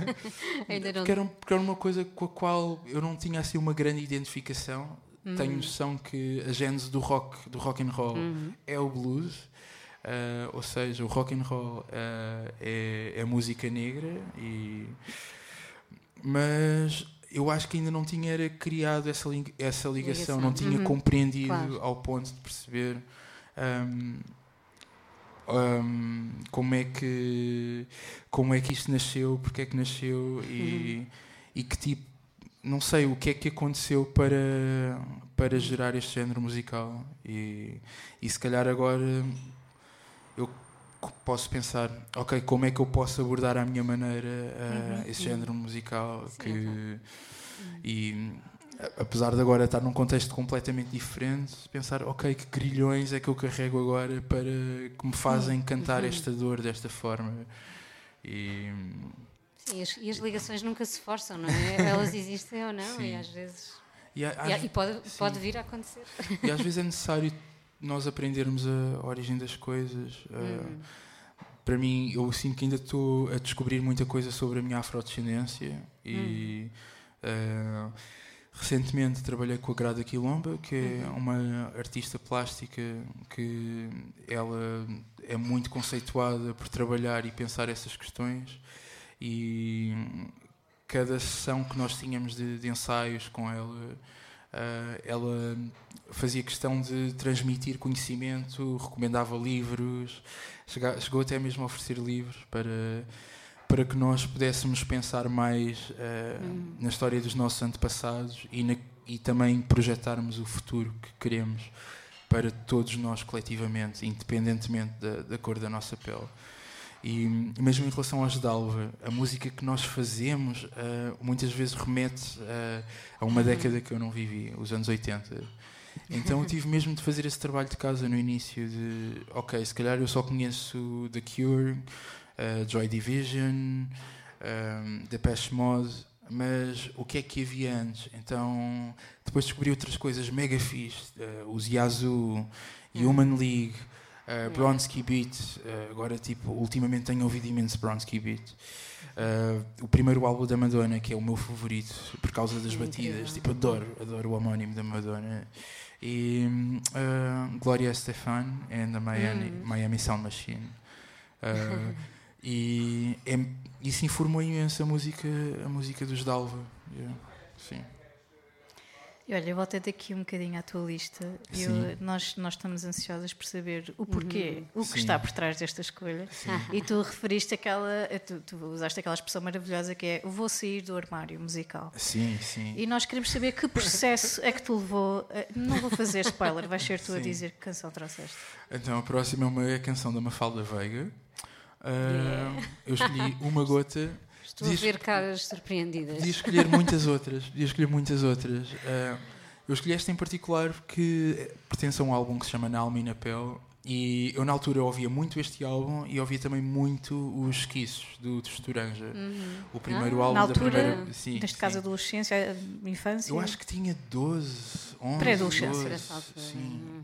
Ainda não... porque, era, porque era uma coisa com a qual eu não tinha assim uma grande identificação. uhum. tenho noção que a gênese do rock, do rock and roll, uhum. é o blues. Uh, ou seja, o rock and roll uh, é, é música negra e mas eu acho que ainda não tinha era criado essa, essa ligação, ligação. não tinha uhum. compreendido claro. ao ponto de perceber um, um, como é que como é que isto nasceu, porque é que nasceu e, uhum. e que tipo não sei o que é que aconteceu para para gerar este género musical e, e se calhar agora eu posso pensar, ok, como é que eu posso abordar à minha maneira uh, uhum. esse género musical Sim, que e apesar de agora estar num contexto completamente diferente, pensar, ok, que grilhões é que eu carrego agora para que me fazem cantar uhum. esta dor desta forma e Sim, as, e as ligações nunca se forçam, não é? Elas existem ou não, Sim. e às vezes. E, a, e pode, pode vir a acontecer. E às vezes é necessário nós aprendermos a origem das coisas. Uh, para mim, eu sinto que ainda estou a descobrir muita coisa sobre a minha afrodescendência e uh, recentemente trabalhei com a Grada Quilomba, que é uhum. uma artista plástica que ela é muito conceituada por trabalhar e pensar essas questões e cada sessão que nós tínhamos de, de ensaios com ela ela fazia questão de transmitir conhecimento, recomendava livros, chegou, até mesmo a oferecer livros para, para que nós pudéssemos pensar mais uh, uhum. na história dos nossos antepassados e, na, e também projetarmos o futuro que queremos para todos nós coletivamente, independentemente da, da cor da nossa pele. E mesmo em relação aos Dalva, a música que nós fazemos uh, muitas vezes remete uh, a uma década que eu não vivi, os anos 80. Então eu tive mesmo de fazer esse trabalho de casa no início de, ok, se calhar eu só conheço The Cure, uh, Joy Division, um, Depeche Mode, mas o que é que havia antes? Então depois descobri outras coisas mega fixe, os Yazoo, Human League, Uh, Bronsky Beat, uh, agora tipo, ultimamente tenho ouvido imenso Bronsky Beat. Uh, o primeiro álbum da Madonna, que é o meu favorito por causa das batidas, tipo, adoro, adoro o homónimo da Madonna. E uh, Gloria Estefan and the Miami, mm. Miami Sound Machine. e é, isso informou imenso a música, a música dos Dalva. Yeah. Sim. E olha, eu voltei daqui um bocadinho à tua lista. Eu, nós, nós estamos ansiosas por saber o porquê, uhum. o que Sim. está por trás desta escolha. Sim. E tu referiste aquela, tu, tu, usaste aquela expressão maravilhosa que é vou sair do armário musical. Sim, sim. E nós queremos saber que processo é que te levou. A, não vou fazer spoiler, vais ser tu sim. a dizer que canção trouxeste. Então a próxima é uma canção da Mafalda Veiga. Uh, yeah. Eu escolhi uma gota Estou a ver caras surpreendidas. Podia escolher muitas outras. Podia escolher muitas outras. Uh, eu escolhi esta em particular porque pertence a um álbum que se chama Na Alma e na Pele. E eu, na altura, ouvia muito este álbum e ouvia também muito os esquiços do Tosturanja. Uhum. O primeiro ah, álbum na altura, da primeira. Sim, neste sim. caso, adolescência, infância. Eu acho que tinha 12, 11. Pré-adolescência. Sim. Uhum.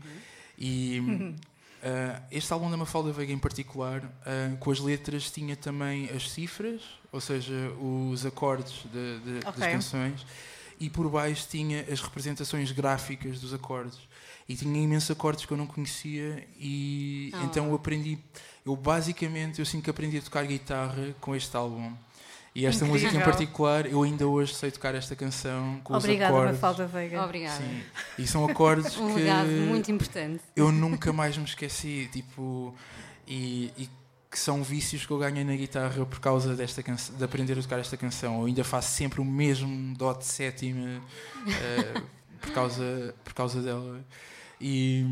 E. Uhum. Uh, este álbum da Mafalda Veiga em particular, uh, com as letras, tinha também as cifras, ou seja, os acordes de, de, okay. das canções, e por baixo tinha as representações gráficas dos acordes. E tinha imensos acordes que eu não conhecia, e oh. então eu aprendi. Eu basicamente eu sinto que aprendi a tocar guitarra com este álbum. E esta Incrível. música em particular, eu ainda hoje sei tocar esta canção com Obrigada, os acordes. Mafalda Veiga. Obrigada. Sim. E são acordes um que muito importante. Eu nunca mais me esqueci, tipo, e, e, que são vícios que eu ganhei na guitarra por causa desta canção, de aprender a tocar esta canção. Eu ainda faço sempre o mesmo dó de sétima uh, por causa por causa dela. E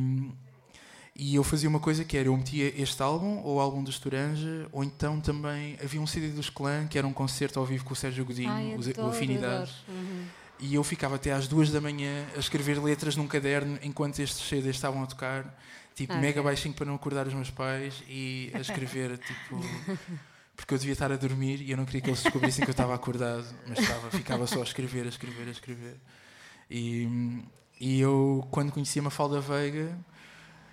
e eu fazia uma coisa que era, eu metia este álbum, ou o álbum do Estoranja, ou então também havia um CD dos Clã, que era um concerto ao vivo com o Sérgio Godinho, Ai, o Afinidade. Uhum. E eu ficava até às duas da manhã a escrever letras num caderno enquanto estes CDs estavam a tocar, tipo, mega baixinho para não acordar os meus pais, e a escrever, tipo. Porque eu devia estar a dormir e eu não queria que eles descobrissem que eu estava acordado, mas estava, ficava só a escrever, a escrever, a escrever. E, e eu, quando conhecia a Falda Veiga,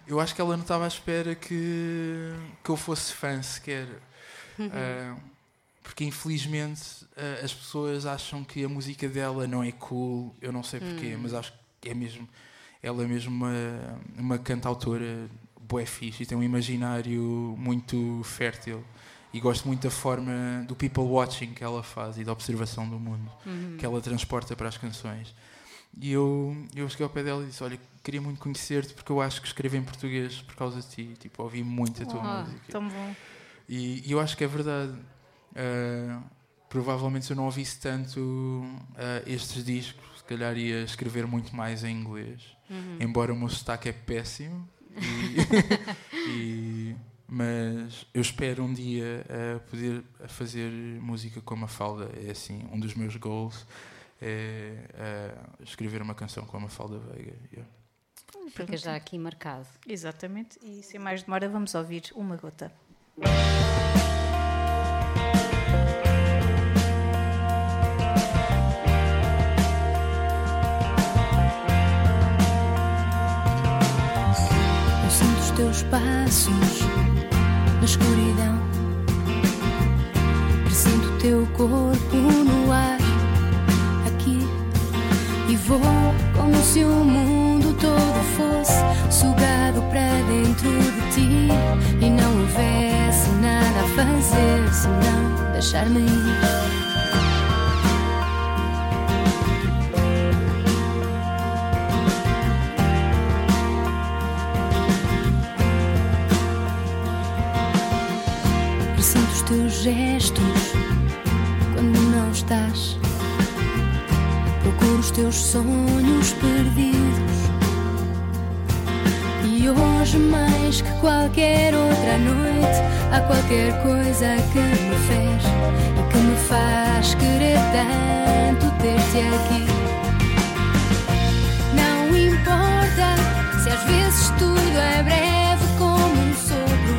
eu acho que ela não estava à espera que, que eu fosse fã sequer. Uh, porque infelizmente uh, as pessoas acham que a música dela não é cool, eu não sei porquê, uhum. mas acho que é mesmo, ela é mesmo uma, uma cantautora bué fixe e tem um imaginário muito fértil e gosto muito da forma do people watching que ela faz e da observação do mundo Uhum. que ela transporta para as canções. E eu, eu cheguei ao pé dela e disse: Olha, queria muito conhecer-te porque eu acho que escrevo em português por causa de ti. Tipo, ouvi muito a tua Ah, música. tão bom. E, e eu acho que é verdade. Ah, provavelmente se eu não ouvisse tanto ah, estes discos, se calhar ia escrever muito mais em inglês. Uhum. Embora o meu sotaque é péssimo. E, e- mas eu espero um dia ah, poder fazer música com a Falda. É assim, um dos meus goals é ah, escrever uma canção com a Mafalda Veiga. Yeah. Fica já aqui marcado. Exatamente. E sem mais demora, vamos ouvir uma gota. Eu sinto os teus passos na escuridão. Presinto o teu corpo vou como se o mundo todo fosse sugado para dentro de ti e não houvesse nada a fazer senão deixar-me ir. Teus gestos quando não estás. Os teus sonhos perdidos. E hoje, mais que qualquer outra noite, há qualquer coisa que me fez e que me faz querer tanto ter-te aqui. Não importa se às vezes tudo é breve como um sopro.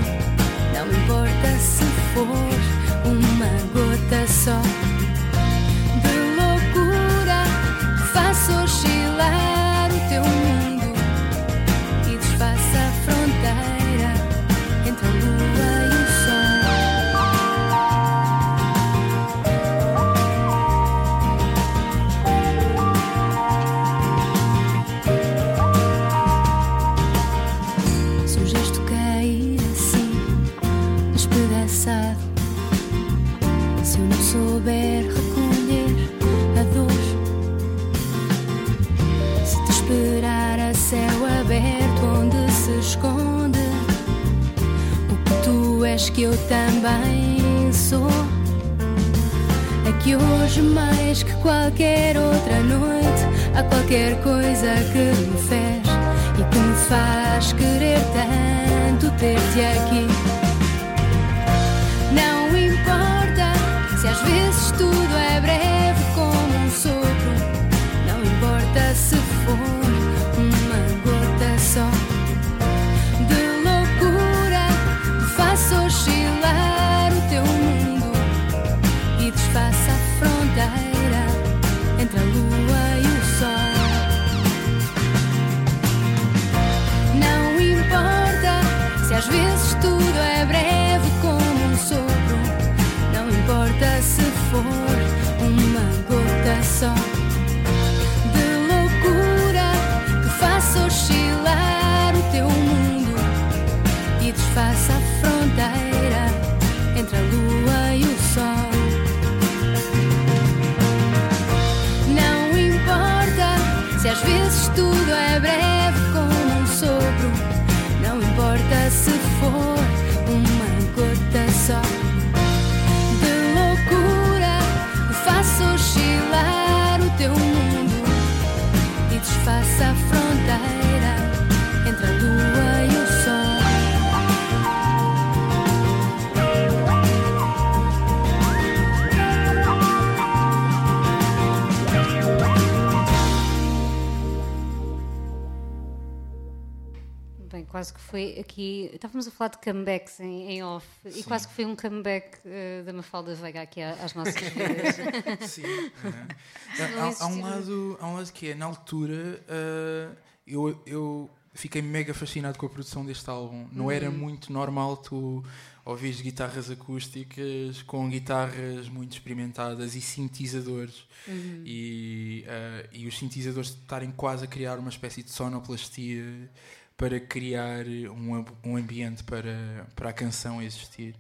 Não importa se for uma gota só qualquer outra noite, há qualquer coisa que me fez e que me faz querer tanto ter-te aqui. Não importa se às vezes tudo é breve só foi aqui. Estávamos a falar de comebacks em, em off e quase que foi um comeback eh, da Mafalda Veiga aqui às nossas vidas. Sim. não há, há um lado, há um lado que é, na altura, ah, eu, eu fiquei mega fascinado com a produção deste álbum. Não era muito normal tu ouvires guitarras acústicas com guitarras muito experimentadas e sintetizadores. E, eh, e os sintetizadores estarem quase a criar uma espécie de sonoplastia para criar um, um ambiente para, para a canção existir.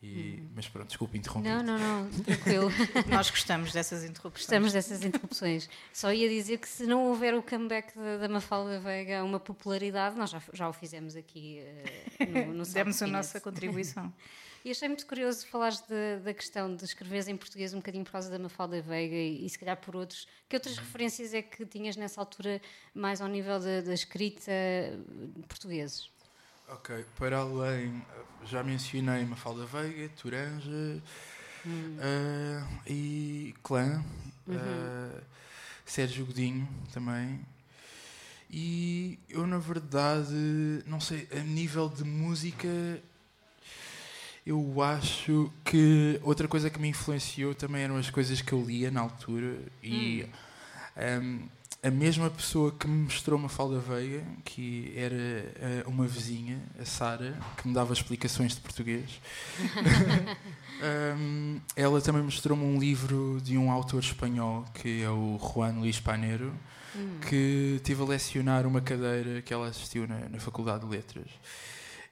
E, Mas pronto, desculpa interromper. Não, não, não, tranquilo. Nós gostamos dessas interrupções. Gostamos dessas interrupções. Só ia dizer que se não houver o comeback da, da Mafalda Veiga a uma popularidade, nós já, já o fizemos aqui eh, no, no Demos a nossa contribuição. E achei muito curioso falares da, da questão de escreveres em português um bocadinho por causa da Mafalda Veiga e, e se calhar por outros. Que outras referências é que tinhas nessa altura mais ao nível da, da escrita eh, portugueses? Ok, para além, já mencionei Mafalda Veiga, Turanja eh, e Clã, eh, Sérgio Godinho também. E eu, na verdade, não sei, a nível de música, eu acho que outra coisa que me influenciou também eram as coisas que eu lia na altura. E ehm, a mesma pessoa que me mostrou uma falda veiga, que era eh, uma vizinha, a Sara, que me dava explicações de português, ehm, ela também mostrou-me um livro de um autor espanhol, que é o Juan Luís Panero, que tive a lecionar uma cadeira que ela assistiu na, na Faculdade de Letras.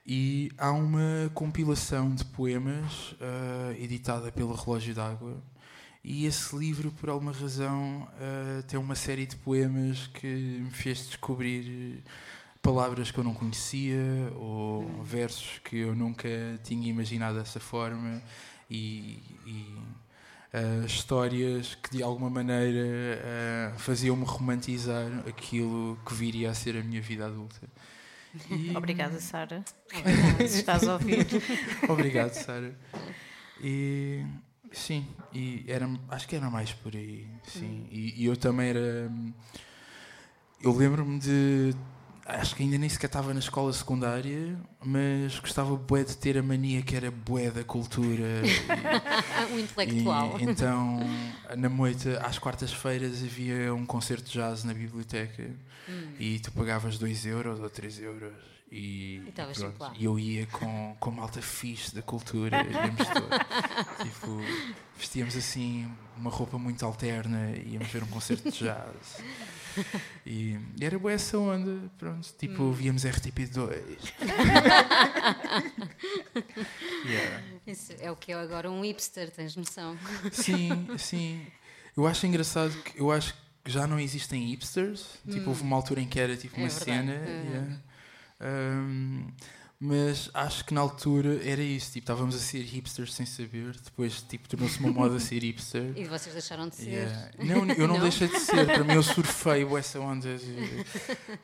E há uma compilação de poemas eh, editada pelo Relógio d'Água. E esse livro, por alguma razão, eh, tem uma série de poemas que me fez descobrir palavras que eu não conhecia ou versos que eu nunca tinha imaginado dessa forma e, e, eh, histórias que de alguma maneira faziam-me romantizar aquilo que viria a ser a minha vida adulta. E- Obrigada, Sara. Se estás a ouvir. Obrigado, Sara. E sim, e era, acho que era mais por aí. Sim. E, e eu também era. Eu lembro-me de. Acho que ainda nem sequer estava na escola secundária, mas gostava bué de ter a mania que era bué da cultura. Ah, um intelectual. E, então, na moita, às quartas-feiras havia um concerto de jazz na biblioteca e tu pagavas 2 euros ou 3 euros. E, E pronto, e eu ia com, com malta fixe da cultura, íamos todos. tipo, vestíamos assim uma roupa muito alterna e íamos ver um concerto de jazz. E, e era boa essa onda, pronto. Tipo, Hum. víamos RTP2. yeah. Isso é o que é agora um hipster, tens noção? Sim, sim. Eu acho engraçado que eu acho que já não existem hipsters. Tipo, houve uma altura em que era tipo É uma verdade. cena. Uhum. yeah. Um, mas acho que na altura era isso. Tipo, estávamos a ser hipsters sem saber. Depois, tipo, tornou-se uma moda ser hipster. E vocês deixaram de ser. Yeah. Não, eu não, Não? deixei de ser. Para mim, eu surfei essa onda de,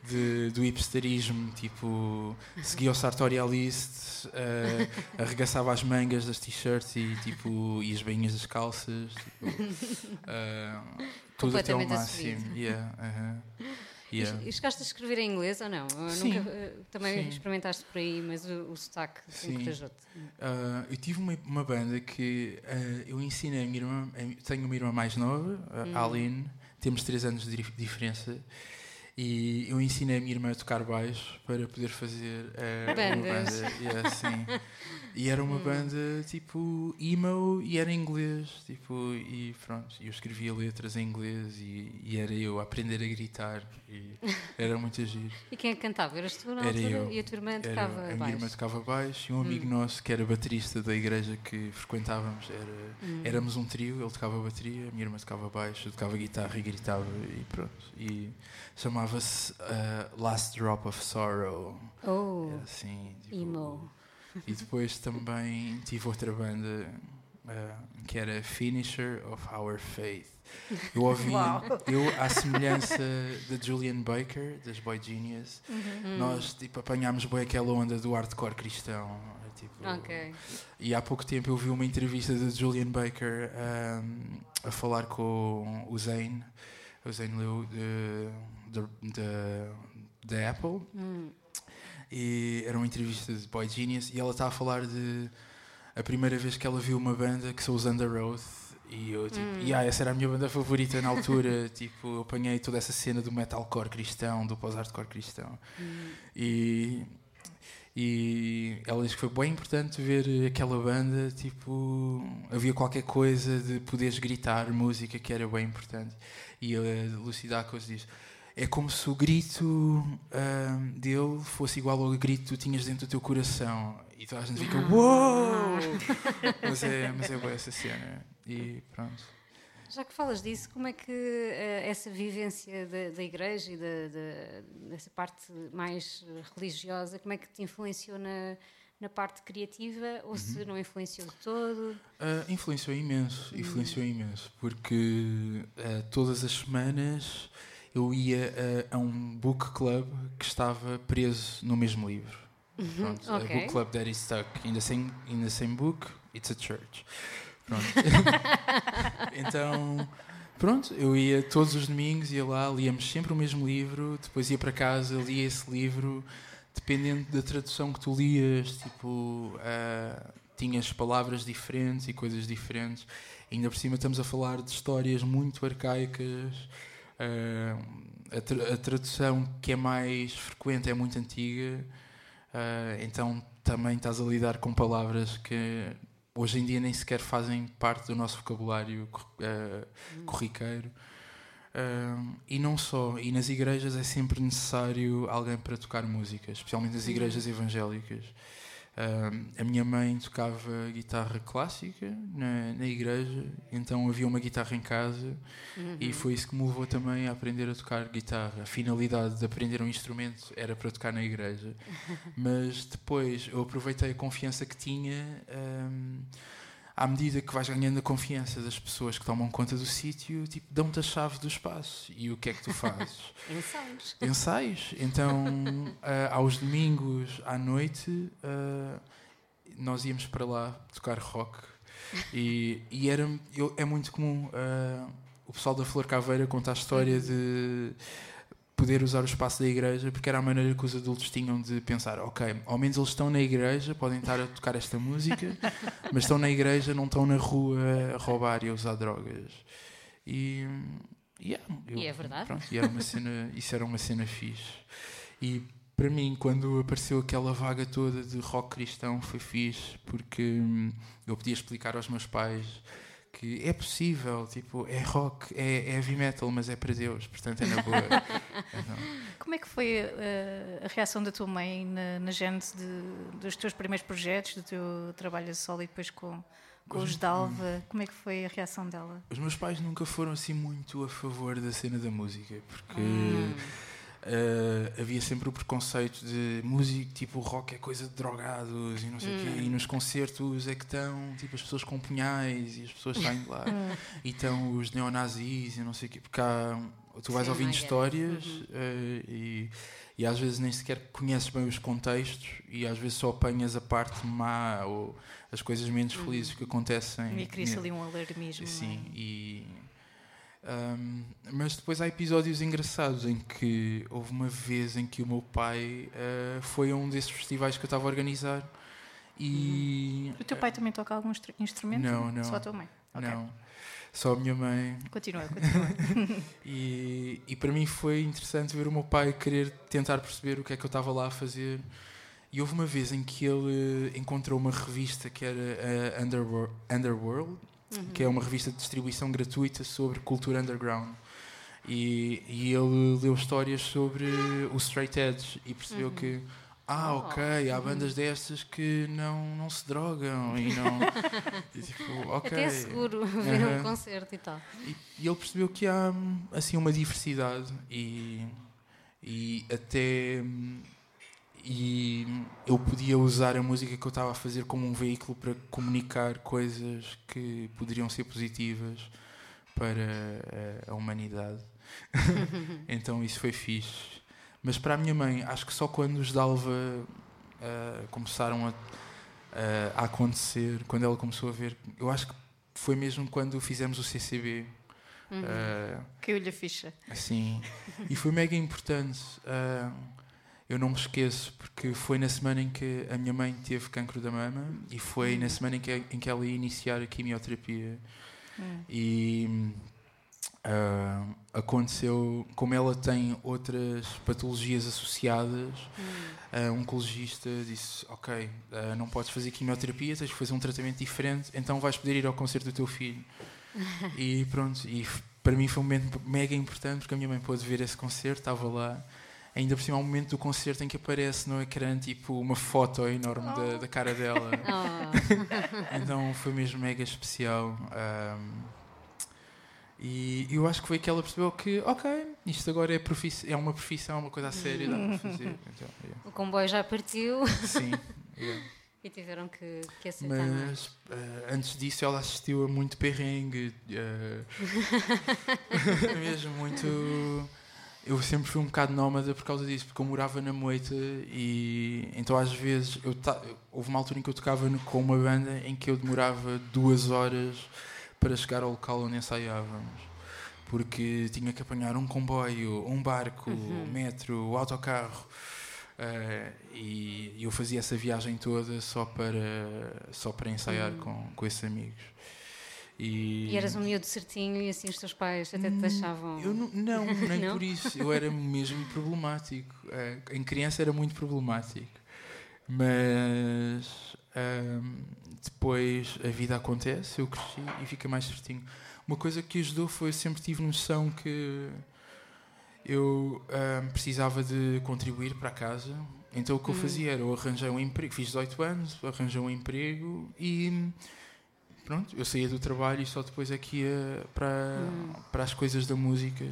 de- do hipsterismo. Tipo, seguia o Sartorialist, uh, arregaçava as mangas das t-shirts e, tipo, e as bainhas das calças. Tipo, uh, tudo até ao máximo. Yeah, uh-huh. Yeah. E chegaste a escrever em inglês ou não? Sim. Nunca, eh, também Sim. experimentaste por aí, mas o, o sotaque encorajou-te. Uh, eu tive uma, uma banda que uh, eu ensinei a minha irmã. Tenho uma irmã mais nova, Hum. a Aline, temos 3 anos de dif- diferença. E eu ensinei a minha irmã a tocar baixo para poder fazer uh, uma banda. Yeah, sim. E era Hum. uma banda tipo emo e era em inglês. Tipo, e pronto, eu escrevia letras em inglês e, e era eu a aprender a gritar. E era muito giro. E quem é cantava? Eras tu na Era altura? eu. E a tua irmã Era, tocava a minha baixo? irmã tocava baixo e um amigo Hum. nosso que era baterista da igreja que frequentávamos era Hum. éramos um trio ele tocava bateria a minha irmã tocava baixo eu tocava guitarra e gritava e pronto e chamava-se uh, Last Drop of Sorrow Oh, Era assim tipo, emo. e depois também tive outra banda uh, que era Finisher of Our Faith eu ouvi Uau. eu à semelhança da Julian Baker das Boy Genius Hum. nós tipo, apanhámos bem aquela onda do hardcore cristão. é, Tipo, Ok. E há pouco tempo eu vi uma entrevista de Julian Baker um, a falar com o Zane, o Zane Liu, de, de Apple. Hum. E era uma entrevista de Boy Genius e ela está a falar de a primeira vez que ela viu uma banda que são os Under Oath E eu, tipo, yeah, essa era a minha banda favorita na altura. tipo, eu apanhei toda essa cena do metalcore cristão, do pós-hardcore cristão. E, e ela diz que foi bem importante ver aquela banda. Tipo, havia qualquer coisa de poderes gritar música que era bem importante. E a Lucidacos diz: é como se o grito ah, dele fosse igual ao grito que tu tinhas dentro do teu coração. E toda a gente fica, uou! mas é, mas é boa essa cena. E pronto. Já que falas disso, como é que eh, essa vivência da, da igreja e da, da- dessa parte mais religiosa, como é que te influenciou na, na parte criativa ou se não influenciou de todo? Ah, influenciou imenso, influenciou imenso, porque ah, todas as semanas eu ia ah, a um book club que estava preso no mesmo livro. Pronto, a ok. book club that is stuck in the same, in the same book, it's a church. Pronto. então, pronto, eu ia todos os domingos, ia lá, líamos sempre o mesmo livro, depois ia para casa, lia esse livro, dependendo da tradução que tu lias, tipo, ah, tinhas palavras diferentes e coisas diferentes. Ainda por cima estamos a falar de histórias muito arcaicas. Ah, a, tra- a tradução que é mais frequente é muito antiga, ah, então também estás a lidar com palavras que hoje em dia nem sequer fazem parte do nosso vocabulário cor- ah, corriqueiro. Ah, e não só, e nas igrejas é sempre necessário alguém para tocar música, especialmente nas igrejas evangélicas. A minha mãe tocava guitarra clássica na, na igreja, então havia uma guitarra em casa e foi isso que me levou também a aprender a tocar guitarra. A finalidade de aprender um instrumento era para tocar na igreja, mas depois eu aproveitei a confiança que tinha. À medida que vais ganhando a confiança das pessoas que tomam conta do sítio, tipo, dão-te a chave do espaço. E o que é que tu fazes? Ensaios. ensaios. Então, ah, aos domingos à noite, ah, nós íamos para lá tocar rock. E, e era, eu- é muito comum ah, o pessoal da Flor Caveira contar a história de poder usar o espaço da igreja, porque era a maneira que os adultos tinham de pensar: ok, ao menos eles estão na igreja, podem estar a tocar esta música, mas estão na igreja, não estão na rua a roubar e a usar drogas. E, yeah, eu- E é verdade. Pronto, e era uma cena, isso era uma cena fixe. E para mim, quando apareceu aquela vaga toda de rock cristão, foi fixe, porque hum, eu podia explicar aos meus pais que é possível, tipo, é rock, é, é heavy metal, mas é para Deus, portanto é na boa. Então, Como é que foi eh, a reação da tua mãe na, na gênese de- dos teus primeiros projetos, do teu trabalho a solo e depois com, com os Dalva? Como é que foi a reação dela? os meus pais nunca foram assim muito a favor da cena da música, porque Hum. Uh, havia sempre o preconceito de música, tipo, o rock é coisa de drogados e não sei o quê, e nos concertos é que estão, tipo, as pessoas com punhais e as pessoas saem de lá, e estão os neonazis e não sei o quê, porque há, tu vais Sim, ouvindo histórias uh, e, e às vezes nem sequer conheces bem os contextos e às vezes só apanhas a parte má ou as coisas menos felizes que acontecem. E cria-se ali um alarmismo. Sim, e. ahm, mas depois há episódios engraçados em que houve uma vez em que o meu pai ah, foi a um desses festivais que eu estava a organizar e. O teu pai também toca algum instru- instrumento? Não, não. Só a tua mãe? Ok. Não, só a minha mãe. Continua, continua. E, e para mim foi interessante ver o meu pai querer tentar perceber o que é que eu estava lá a fazer. E houve uma vez em que ele eh, encontrou uma revista que era a Underworld, Underworld que é uma revista de distribuição gratuita sobre cultura underground. E, e ele leu histórias sobre o straight edge e percebeu que ah, Oh. ok, há bandas destas que não, não se drogam e não. e tipo, ok. Até é seguro ver um Aham. concerto e tal. E, e ele percebeu que há assim uma diversidade e, e até hum, e eu podia usar a música que eu estava a fazer como um veículo para comunicar coisas que poderiam ser positivas para a, humanidade. então isso foi fixe. Mas para a minha mãe, acho que só quando os Dalva ah, começaram a, a- a acontecer, quando ela começou a ver, eu acho que foi mesmo quando fizemos o CCB. ah, Caiu-lhe a ficha. Assim, e foi mega importante. ah, eu não me esqueço, porque foi na semana em que a minha mãe teve cancro da mama e foi na semana em que, em que ela ia iniciar a quimioterapia. E ah, aconteceu, como ela tem outras patologias associadas, ah, um oncologista disse: Ok, ah, não podes fazer quimioterapia, tens que fazer um tratamento diferente, então vais poder ir ao concerto do teu filho. e pronto, e para mim foi um momento mega importante porque a minha mãe pôde ver esse concerto, estava lá. Ainda por cima, há um momento do concerto em que aparece no ecrã tipo uma foto enorme da, da cara dela. Oh, Então foi mesmo mega especial. ahm, e eu acho que foi que ela percebeu que, ok, isto agora é, é uma profissão, uma coisa a sério, dá para fazer. Então, yeah. o comboio já partiu Sim. yeah. e tiveram que, que aceitar mais. Mas ah, antes disso ela assistiu a muito perrengue. ah, mesmo muito. Eu sempre fui um bocado nómada por causa disso, porque eu morava na moita e então às vezes eu ta- houve uma altura em que eu tocava no- com uma banda em que eu demorava duas horas para chegar ao local onde ensaiávamos. Porque tinha que apanhar um comboio, um barco, Uhum. um metro, o autocarro. eh, e eu fazia essa viagem toda só para, só para ensaiar com, com esses amigos. E, Hum. E eras um miúdo certinho e assim os teus pais até te deixavam. Hum, eu não, não, nem Não? por isso. Eu era mesmo problemático. Eh, em criança era muito problemático. Mas ahm, depois a vida acontece, eu cresci e fica mais certinho. Uma coisa que ajudou foi eu sempre tive noção que eu ahm, precisava de contribuir para a casa. Então o que eu fazia era eu arranjei um emprego, fiz 18 anos, arranjei um emprego e pronto, eu saía do trabalho e só depois é que ia para, para as coisas da música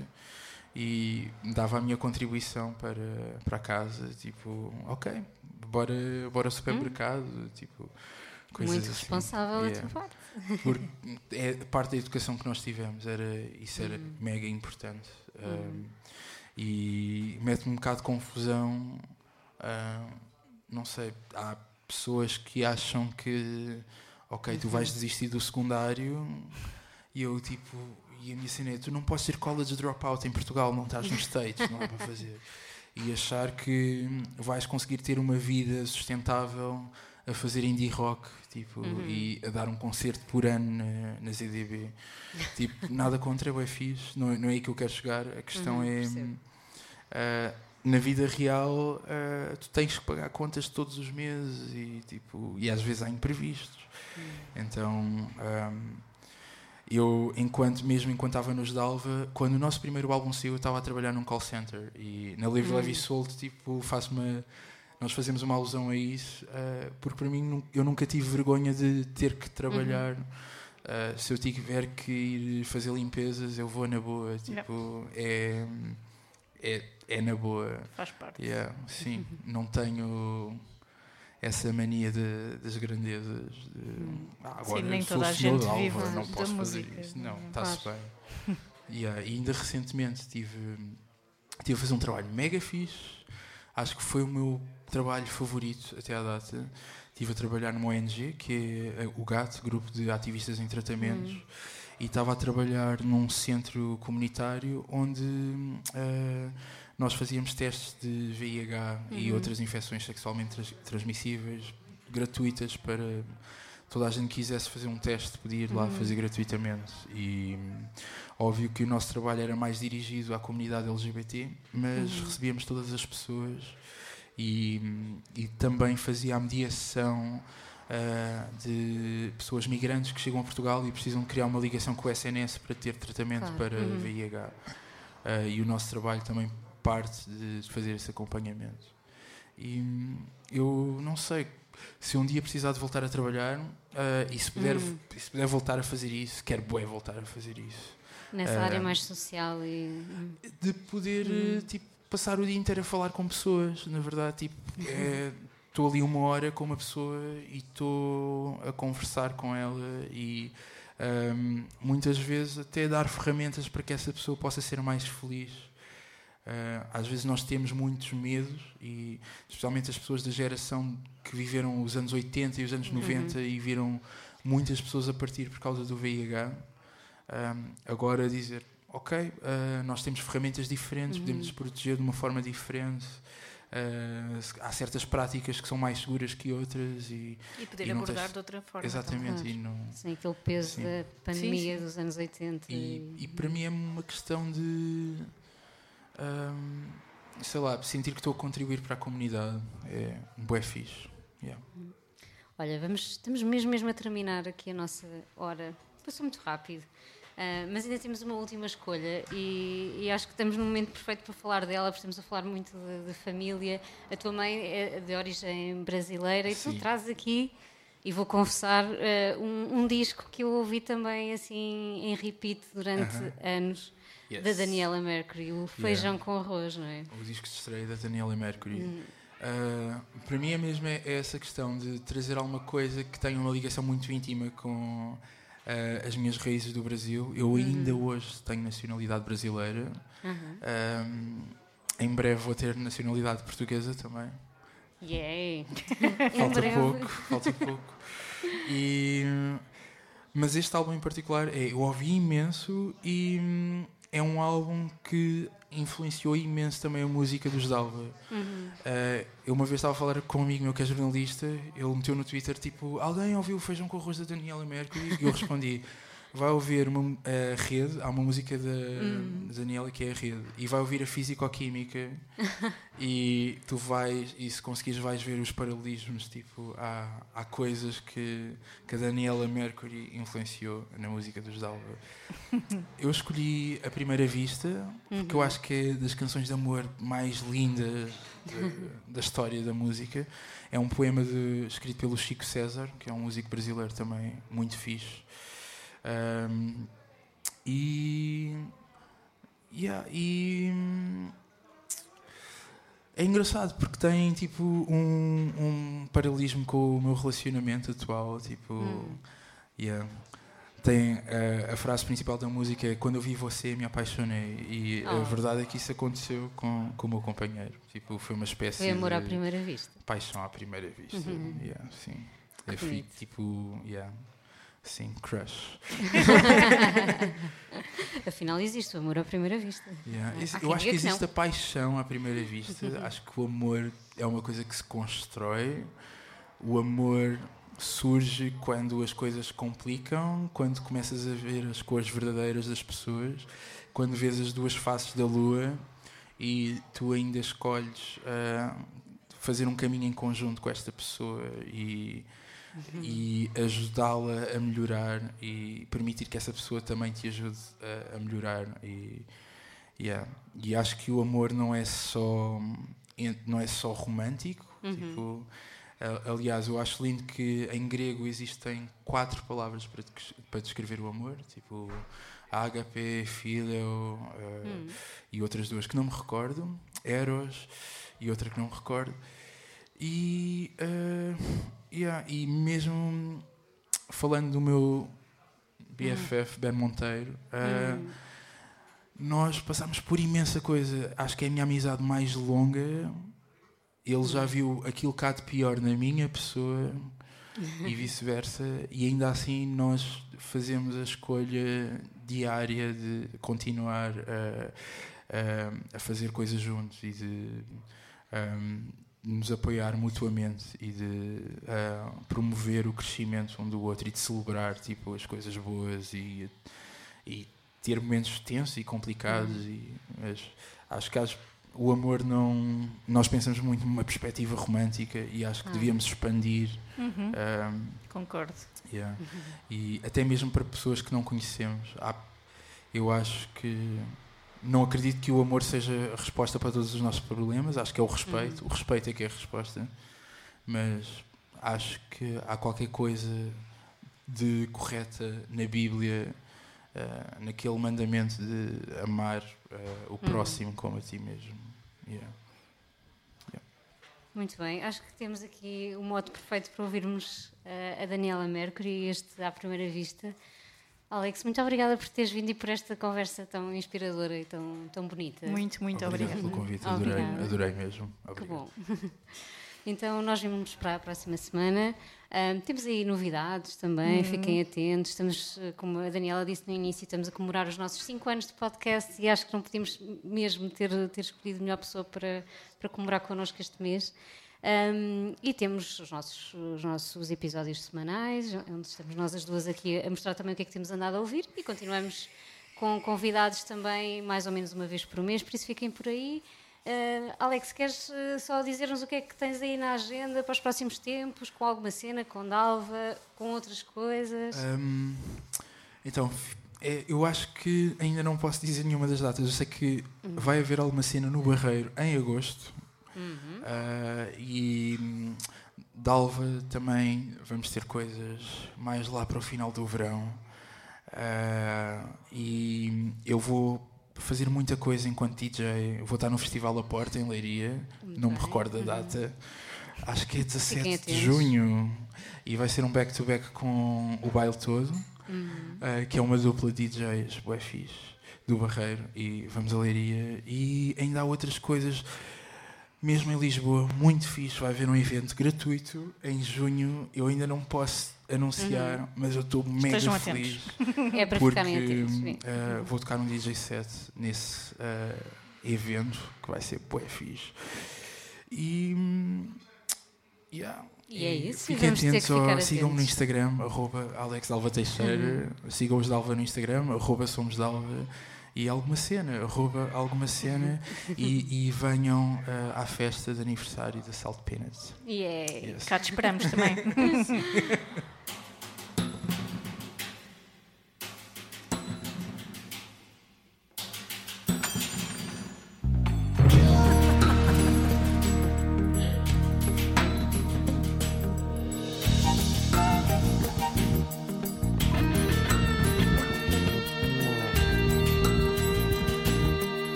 e dava a minha contribuição para, para casa, tipo, ok, bora, bora ao supermercado, tipo, coisas Muito assim. responsável Yeah. a tua parte. Porque é parte da educação que nós tivemos, era, isso era mega importante. Um, e mete-me um bocado de confusão. um, não sei, há pessoas que acham que, ok, tu vais desistir do secundário e eu, tipo, e a minha cena é: tu não podes ser college dropout em Portugal, não estás nos States, não há para fazer. E achar que vais conseguir ter uma vida sustentável a fazer indie rock tipo, e a dar um concerto por ano na, na ZDB. tipo, nada contra, é fixe, não, é- não é aí que eu quero chegar. A questão Uhum, é. Na vida real, ah, tu tens que pagar contas todos os meses e, tipo, e às vezes há imprevistos. Então, ahm, eu, enquanto, mesmo enquanto estava nos Dalva, quando o nosso primeiro álbum saiu, eu estava a trabalhar num call center e na Livre Leve e Solto, tipo, faço uma. Nós fazemos uma alusão a isso, ah, porque para mim eu nunca tive vergonha de ter que trabalhar. Ah, se eu tiver que ir fazer limpezas, eu vou na boa. Tipo, é, é, é na boa. Faz parte. Yeah, sim, não tenho essa mania de- das grandezas. de, "Ah, agora nem sou toda a gente de vive Alva, não posso fazer música. isso. Não, está-se bem. Yeah, e ainda recentemente tive, tive a fazer um trabalho mega fixe. Acho que foi o meu trabalho favorito até à data. Estive a trabalhar numa ONG, que é o GAT, Grupo de Ativistas em Tratamentos, e estava a trabalhar num centro comunitário onde eh, nós fazíamos testes de VIH e outras infecções sexualmente trans- transmissíveis gratuitas para toda a gente que quisesse fazer um teste podia ir lá fazer gratuitamente. E óbvio que o nosso trabalho era mais dirigido à comunidade LGBT mas recebíamos todas as pessoas e, e também fazia a mediação ah, de pessoas migrantes que chegam a Portugal e precisam criar uma ligação com o SNS para ter tratamento Claro. para Uhum. VIH Ah, e o nosso trabalho também parte de fazer esse acompanhamento e hum, eu não sei se um dia precisar de voltar a trabalhar ah, e se puder, e se puder voltar a fazer isso, quero bué voltar a fazer isso. Nessa Ah, área mais social e. hum, De poder eh, tipo, passar o dia inteiro a falar com pessoas, na verdade, tipo, estou ali uma hora com uma pessoa e estou a conversar com ela e ahm, muitas vezes até dar ferramentas para que essa pessoa possa ser mais feliz. Ah, às vezes nós temos muitos medos e especialmente as pessoas da geração que viveram os anos 80 e os anos 90 e viram muitas pessoas a partir por causa do VIH. Agora dizer, ok, uh, nós temos ferramentas diferentes, podemos nos proteger de uma forma diferente. Uh, há certas práticas que são mais seguras que outras e, E poder E não abordar tens- de outra forma. exatamente Claro. e não Sem aquele peso Sim. da pandemia Sim, sim. dos anos 80. e, e para mim é uma questão de ahm, sei lá sentir que estou a contribuir para a comunidade é um bué fixe yeah. Olha, vamos, estamos mesmo, mesmo a terminar aqui a nossa hora. Passou muito rápido. Ah, mas ainda temos uma última escolha e, e acho que estamos no momento perfeito para falar dela, porque estamos a falar muito de, de família. A tua mãe é de origem brasileira e tu Sim. trazes aqui, e vou confessar, ah, um, um disco que eu ouvi também assim em repeat durante Aham. anos, Yes. da Daniela Mercury, o Feijão com Arroz, não é? o disco de estreia da Daniela Mercury Hum. Ah, para mim é mesmo é, é essa questão de trazer alguma coisa que tenha uma ligação muito íntima com ah, as minhas raízes do Brasil eu ainda hoje tenho nacionalidade brasileira Aham. Ah, em breve vou ter nacionalidade portuguesa também Yay! falta pouco, falta pouco. E, mas este álbum em particular é, eu ouvi imenso e hum, é um álbum que influenciou imenso também a música dos Dalva. Uhum. Eh, eu uma vez estava a falar com um amigo meu que é jornalista, ele meteu no Twitter tipo, alguém ouviu o Feijão com Arroz da Daniela Mercury? E eu respondi, vai ouvir uma, a rede, há uma música da da Daniela que é a rede, e vai ouvir a Físico-Química e tu vais, e se conseguires vais ver os paralelismos, tipo, há, há coisas que, que a Daniela Mercury influenciou na música dos Dalva. Eu escolhi A Primeira Vista, porque eu acho que é das canções de amor mais lindas de- da história da música. É um poema de- escrito pelo Chico César, que é um músico brasileiro também muito fixe. Ahm, e. yeah, e. hum, É engraçado porque tem tipo um, um paralelismo com o meu relacionamento atual. Tipo. yeah. Tem eh, a frase principal da música é Quando eu vi você me apaixonei. E a Oh. verdade é que isso aconteceu com, com o meu companheiro. Tipo, foi uma espécie Foi amor de à primeira vista. paixão à primeira vista. Uhum. Yeah, sim. Eu fui tipo, yeah, sim, crush. Afinal, existe o amor à primeira vista. Yeah. Esse- eu acho que que existe não. a paixão à primeira vista. acho que o amor é uma coisa que se constrói. O amor surge quando as coisas se complicam, quando começas a ver as cores verdadeiras das pessoas, quando vês as duas faces da lua e tu ainda escolhes ah, fazer um caminho em conjunto com esta pessoa e, e ajudá-la a melhorar e permitir que essa pessoa também te ajude a, a melhorar e Yeah. E acho que o amor não é só não é só romântico. Tipo, a- aliás, eu acho lindo que em grego existem quatro palavras para, para descrever o amor, tipo ágape, filio eh, e outras duas que não me recordo, eros e outra que não me recordo. E, eh, yeah, e mesmo falando do meu BFF Ben Monteiro, eh, nós passámos por imensa coisa. Acho que é a minha amizade mais longa. Ele já viu aquilo cá de pior na minha pessoa e vice-versa. E ainda assim nós fazemos a escolha diária de continuar a, a, a fazer coisas juntos e de um, nos apoiar mutuamente e de ah, promover o crescimento um do outro e de celebrar tipo, as coisas boas e, e ter momentos tensos e complicados. E, mas acho que o amor não. Nós pensamos muito numa perspectiva romântica e acho que devíamos expandir. Uhum, um, concordo. Yeah. E até mesmo para pessoas que não conhecemos. Há- eu acho que não acredito que o amor seja a resposta para todos os nossos problemas. Acho que é o respeito. O respeito é que é a resposta. Mas acho que há qualquer coisa de correta na Bíblia, ah, naquele mandamento de amar ah, o próximo como a ti mesmo. Yeah. Muito bem, acho que temos aqui o modo perfeito para ouvirmos eh, a Daniela Mercury, este à primeira vista. Alex, muito obrigada por teres vindo e por esta conversa tão inspiradora e tão, tão bonita. Muito, muito Obrigado obrigada. pelo convite. Adorei, adorei mesmo. Que Obrigado. bom. Então nós vamos para a próxima semana. Um, temos aí novidades também, fiquem atentos. Estamos, eh, como a Daniela disse no início, estamos a comemorar os nossos 5 anos de podcast e acho que não podíamos mesmo ter, ter escolhido a melhor pessoa para, para comemorar connosco este mês. Um, e temos os nossos, os nossos episódios semanais, onde estamos nós as duas aqui a mostrar também o que é que temos andado a ouvir e continuamos com convidados também mais ou menos uma vez por mês, por isso fiquem por aí. Uh, Alex, queres uh, só dizer-nos o que é que tens aí na agenda para os próximos tempos, com alguma cena, com Dalva, com outras coisas? Um, então, é, eu acho que ainda não posso dizer nenhuma das datas. Eu sei que uhum. vai haver alguma cena no Barreiro em agosto. Uhum. Uh, e hum, Dalva também vamos ter coisas mais lá para o final do verão. e eu vou fazer muita coisa enquanto DJ. Vou estar no Festival A Porta, em Leiria, Muito não bem. me recordo a data. Acho que é 17 de junho. E vai ser um back-to-back -back com o baile todo, uhum. uh, que é uma dupla de DJs, bué fixe, do Barreiro. E vamos a Leiria. E ainda há outras coisas mesmo em Lisboa, muito fixe. Vai haver um evento gratuito em junho. Eu ainda não posso anunciar, uhum. mas eu estou mega feliz. É para porque, ficarem atentos. Uh, vou tocar um DJ set nesse uh, evento que vai ser bué fixe. E. Yeah. E é isso, Fiquem atentos, sigam-me no Instagram, arroba Alex Alva Teixeira, uhum. sigam os Dalva no Instagram, arroba Somos Dalva e alguma cena, arroba alguma cena e, e, venham uh, à festa de aniversário da Salt Peanuts. Yeah. Yes. Cá te esperamos também.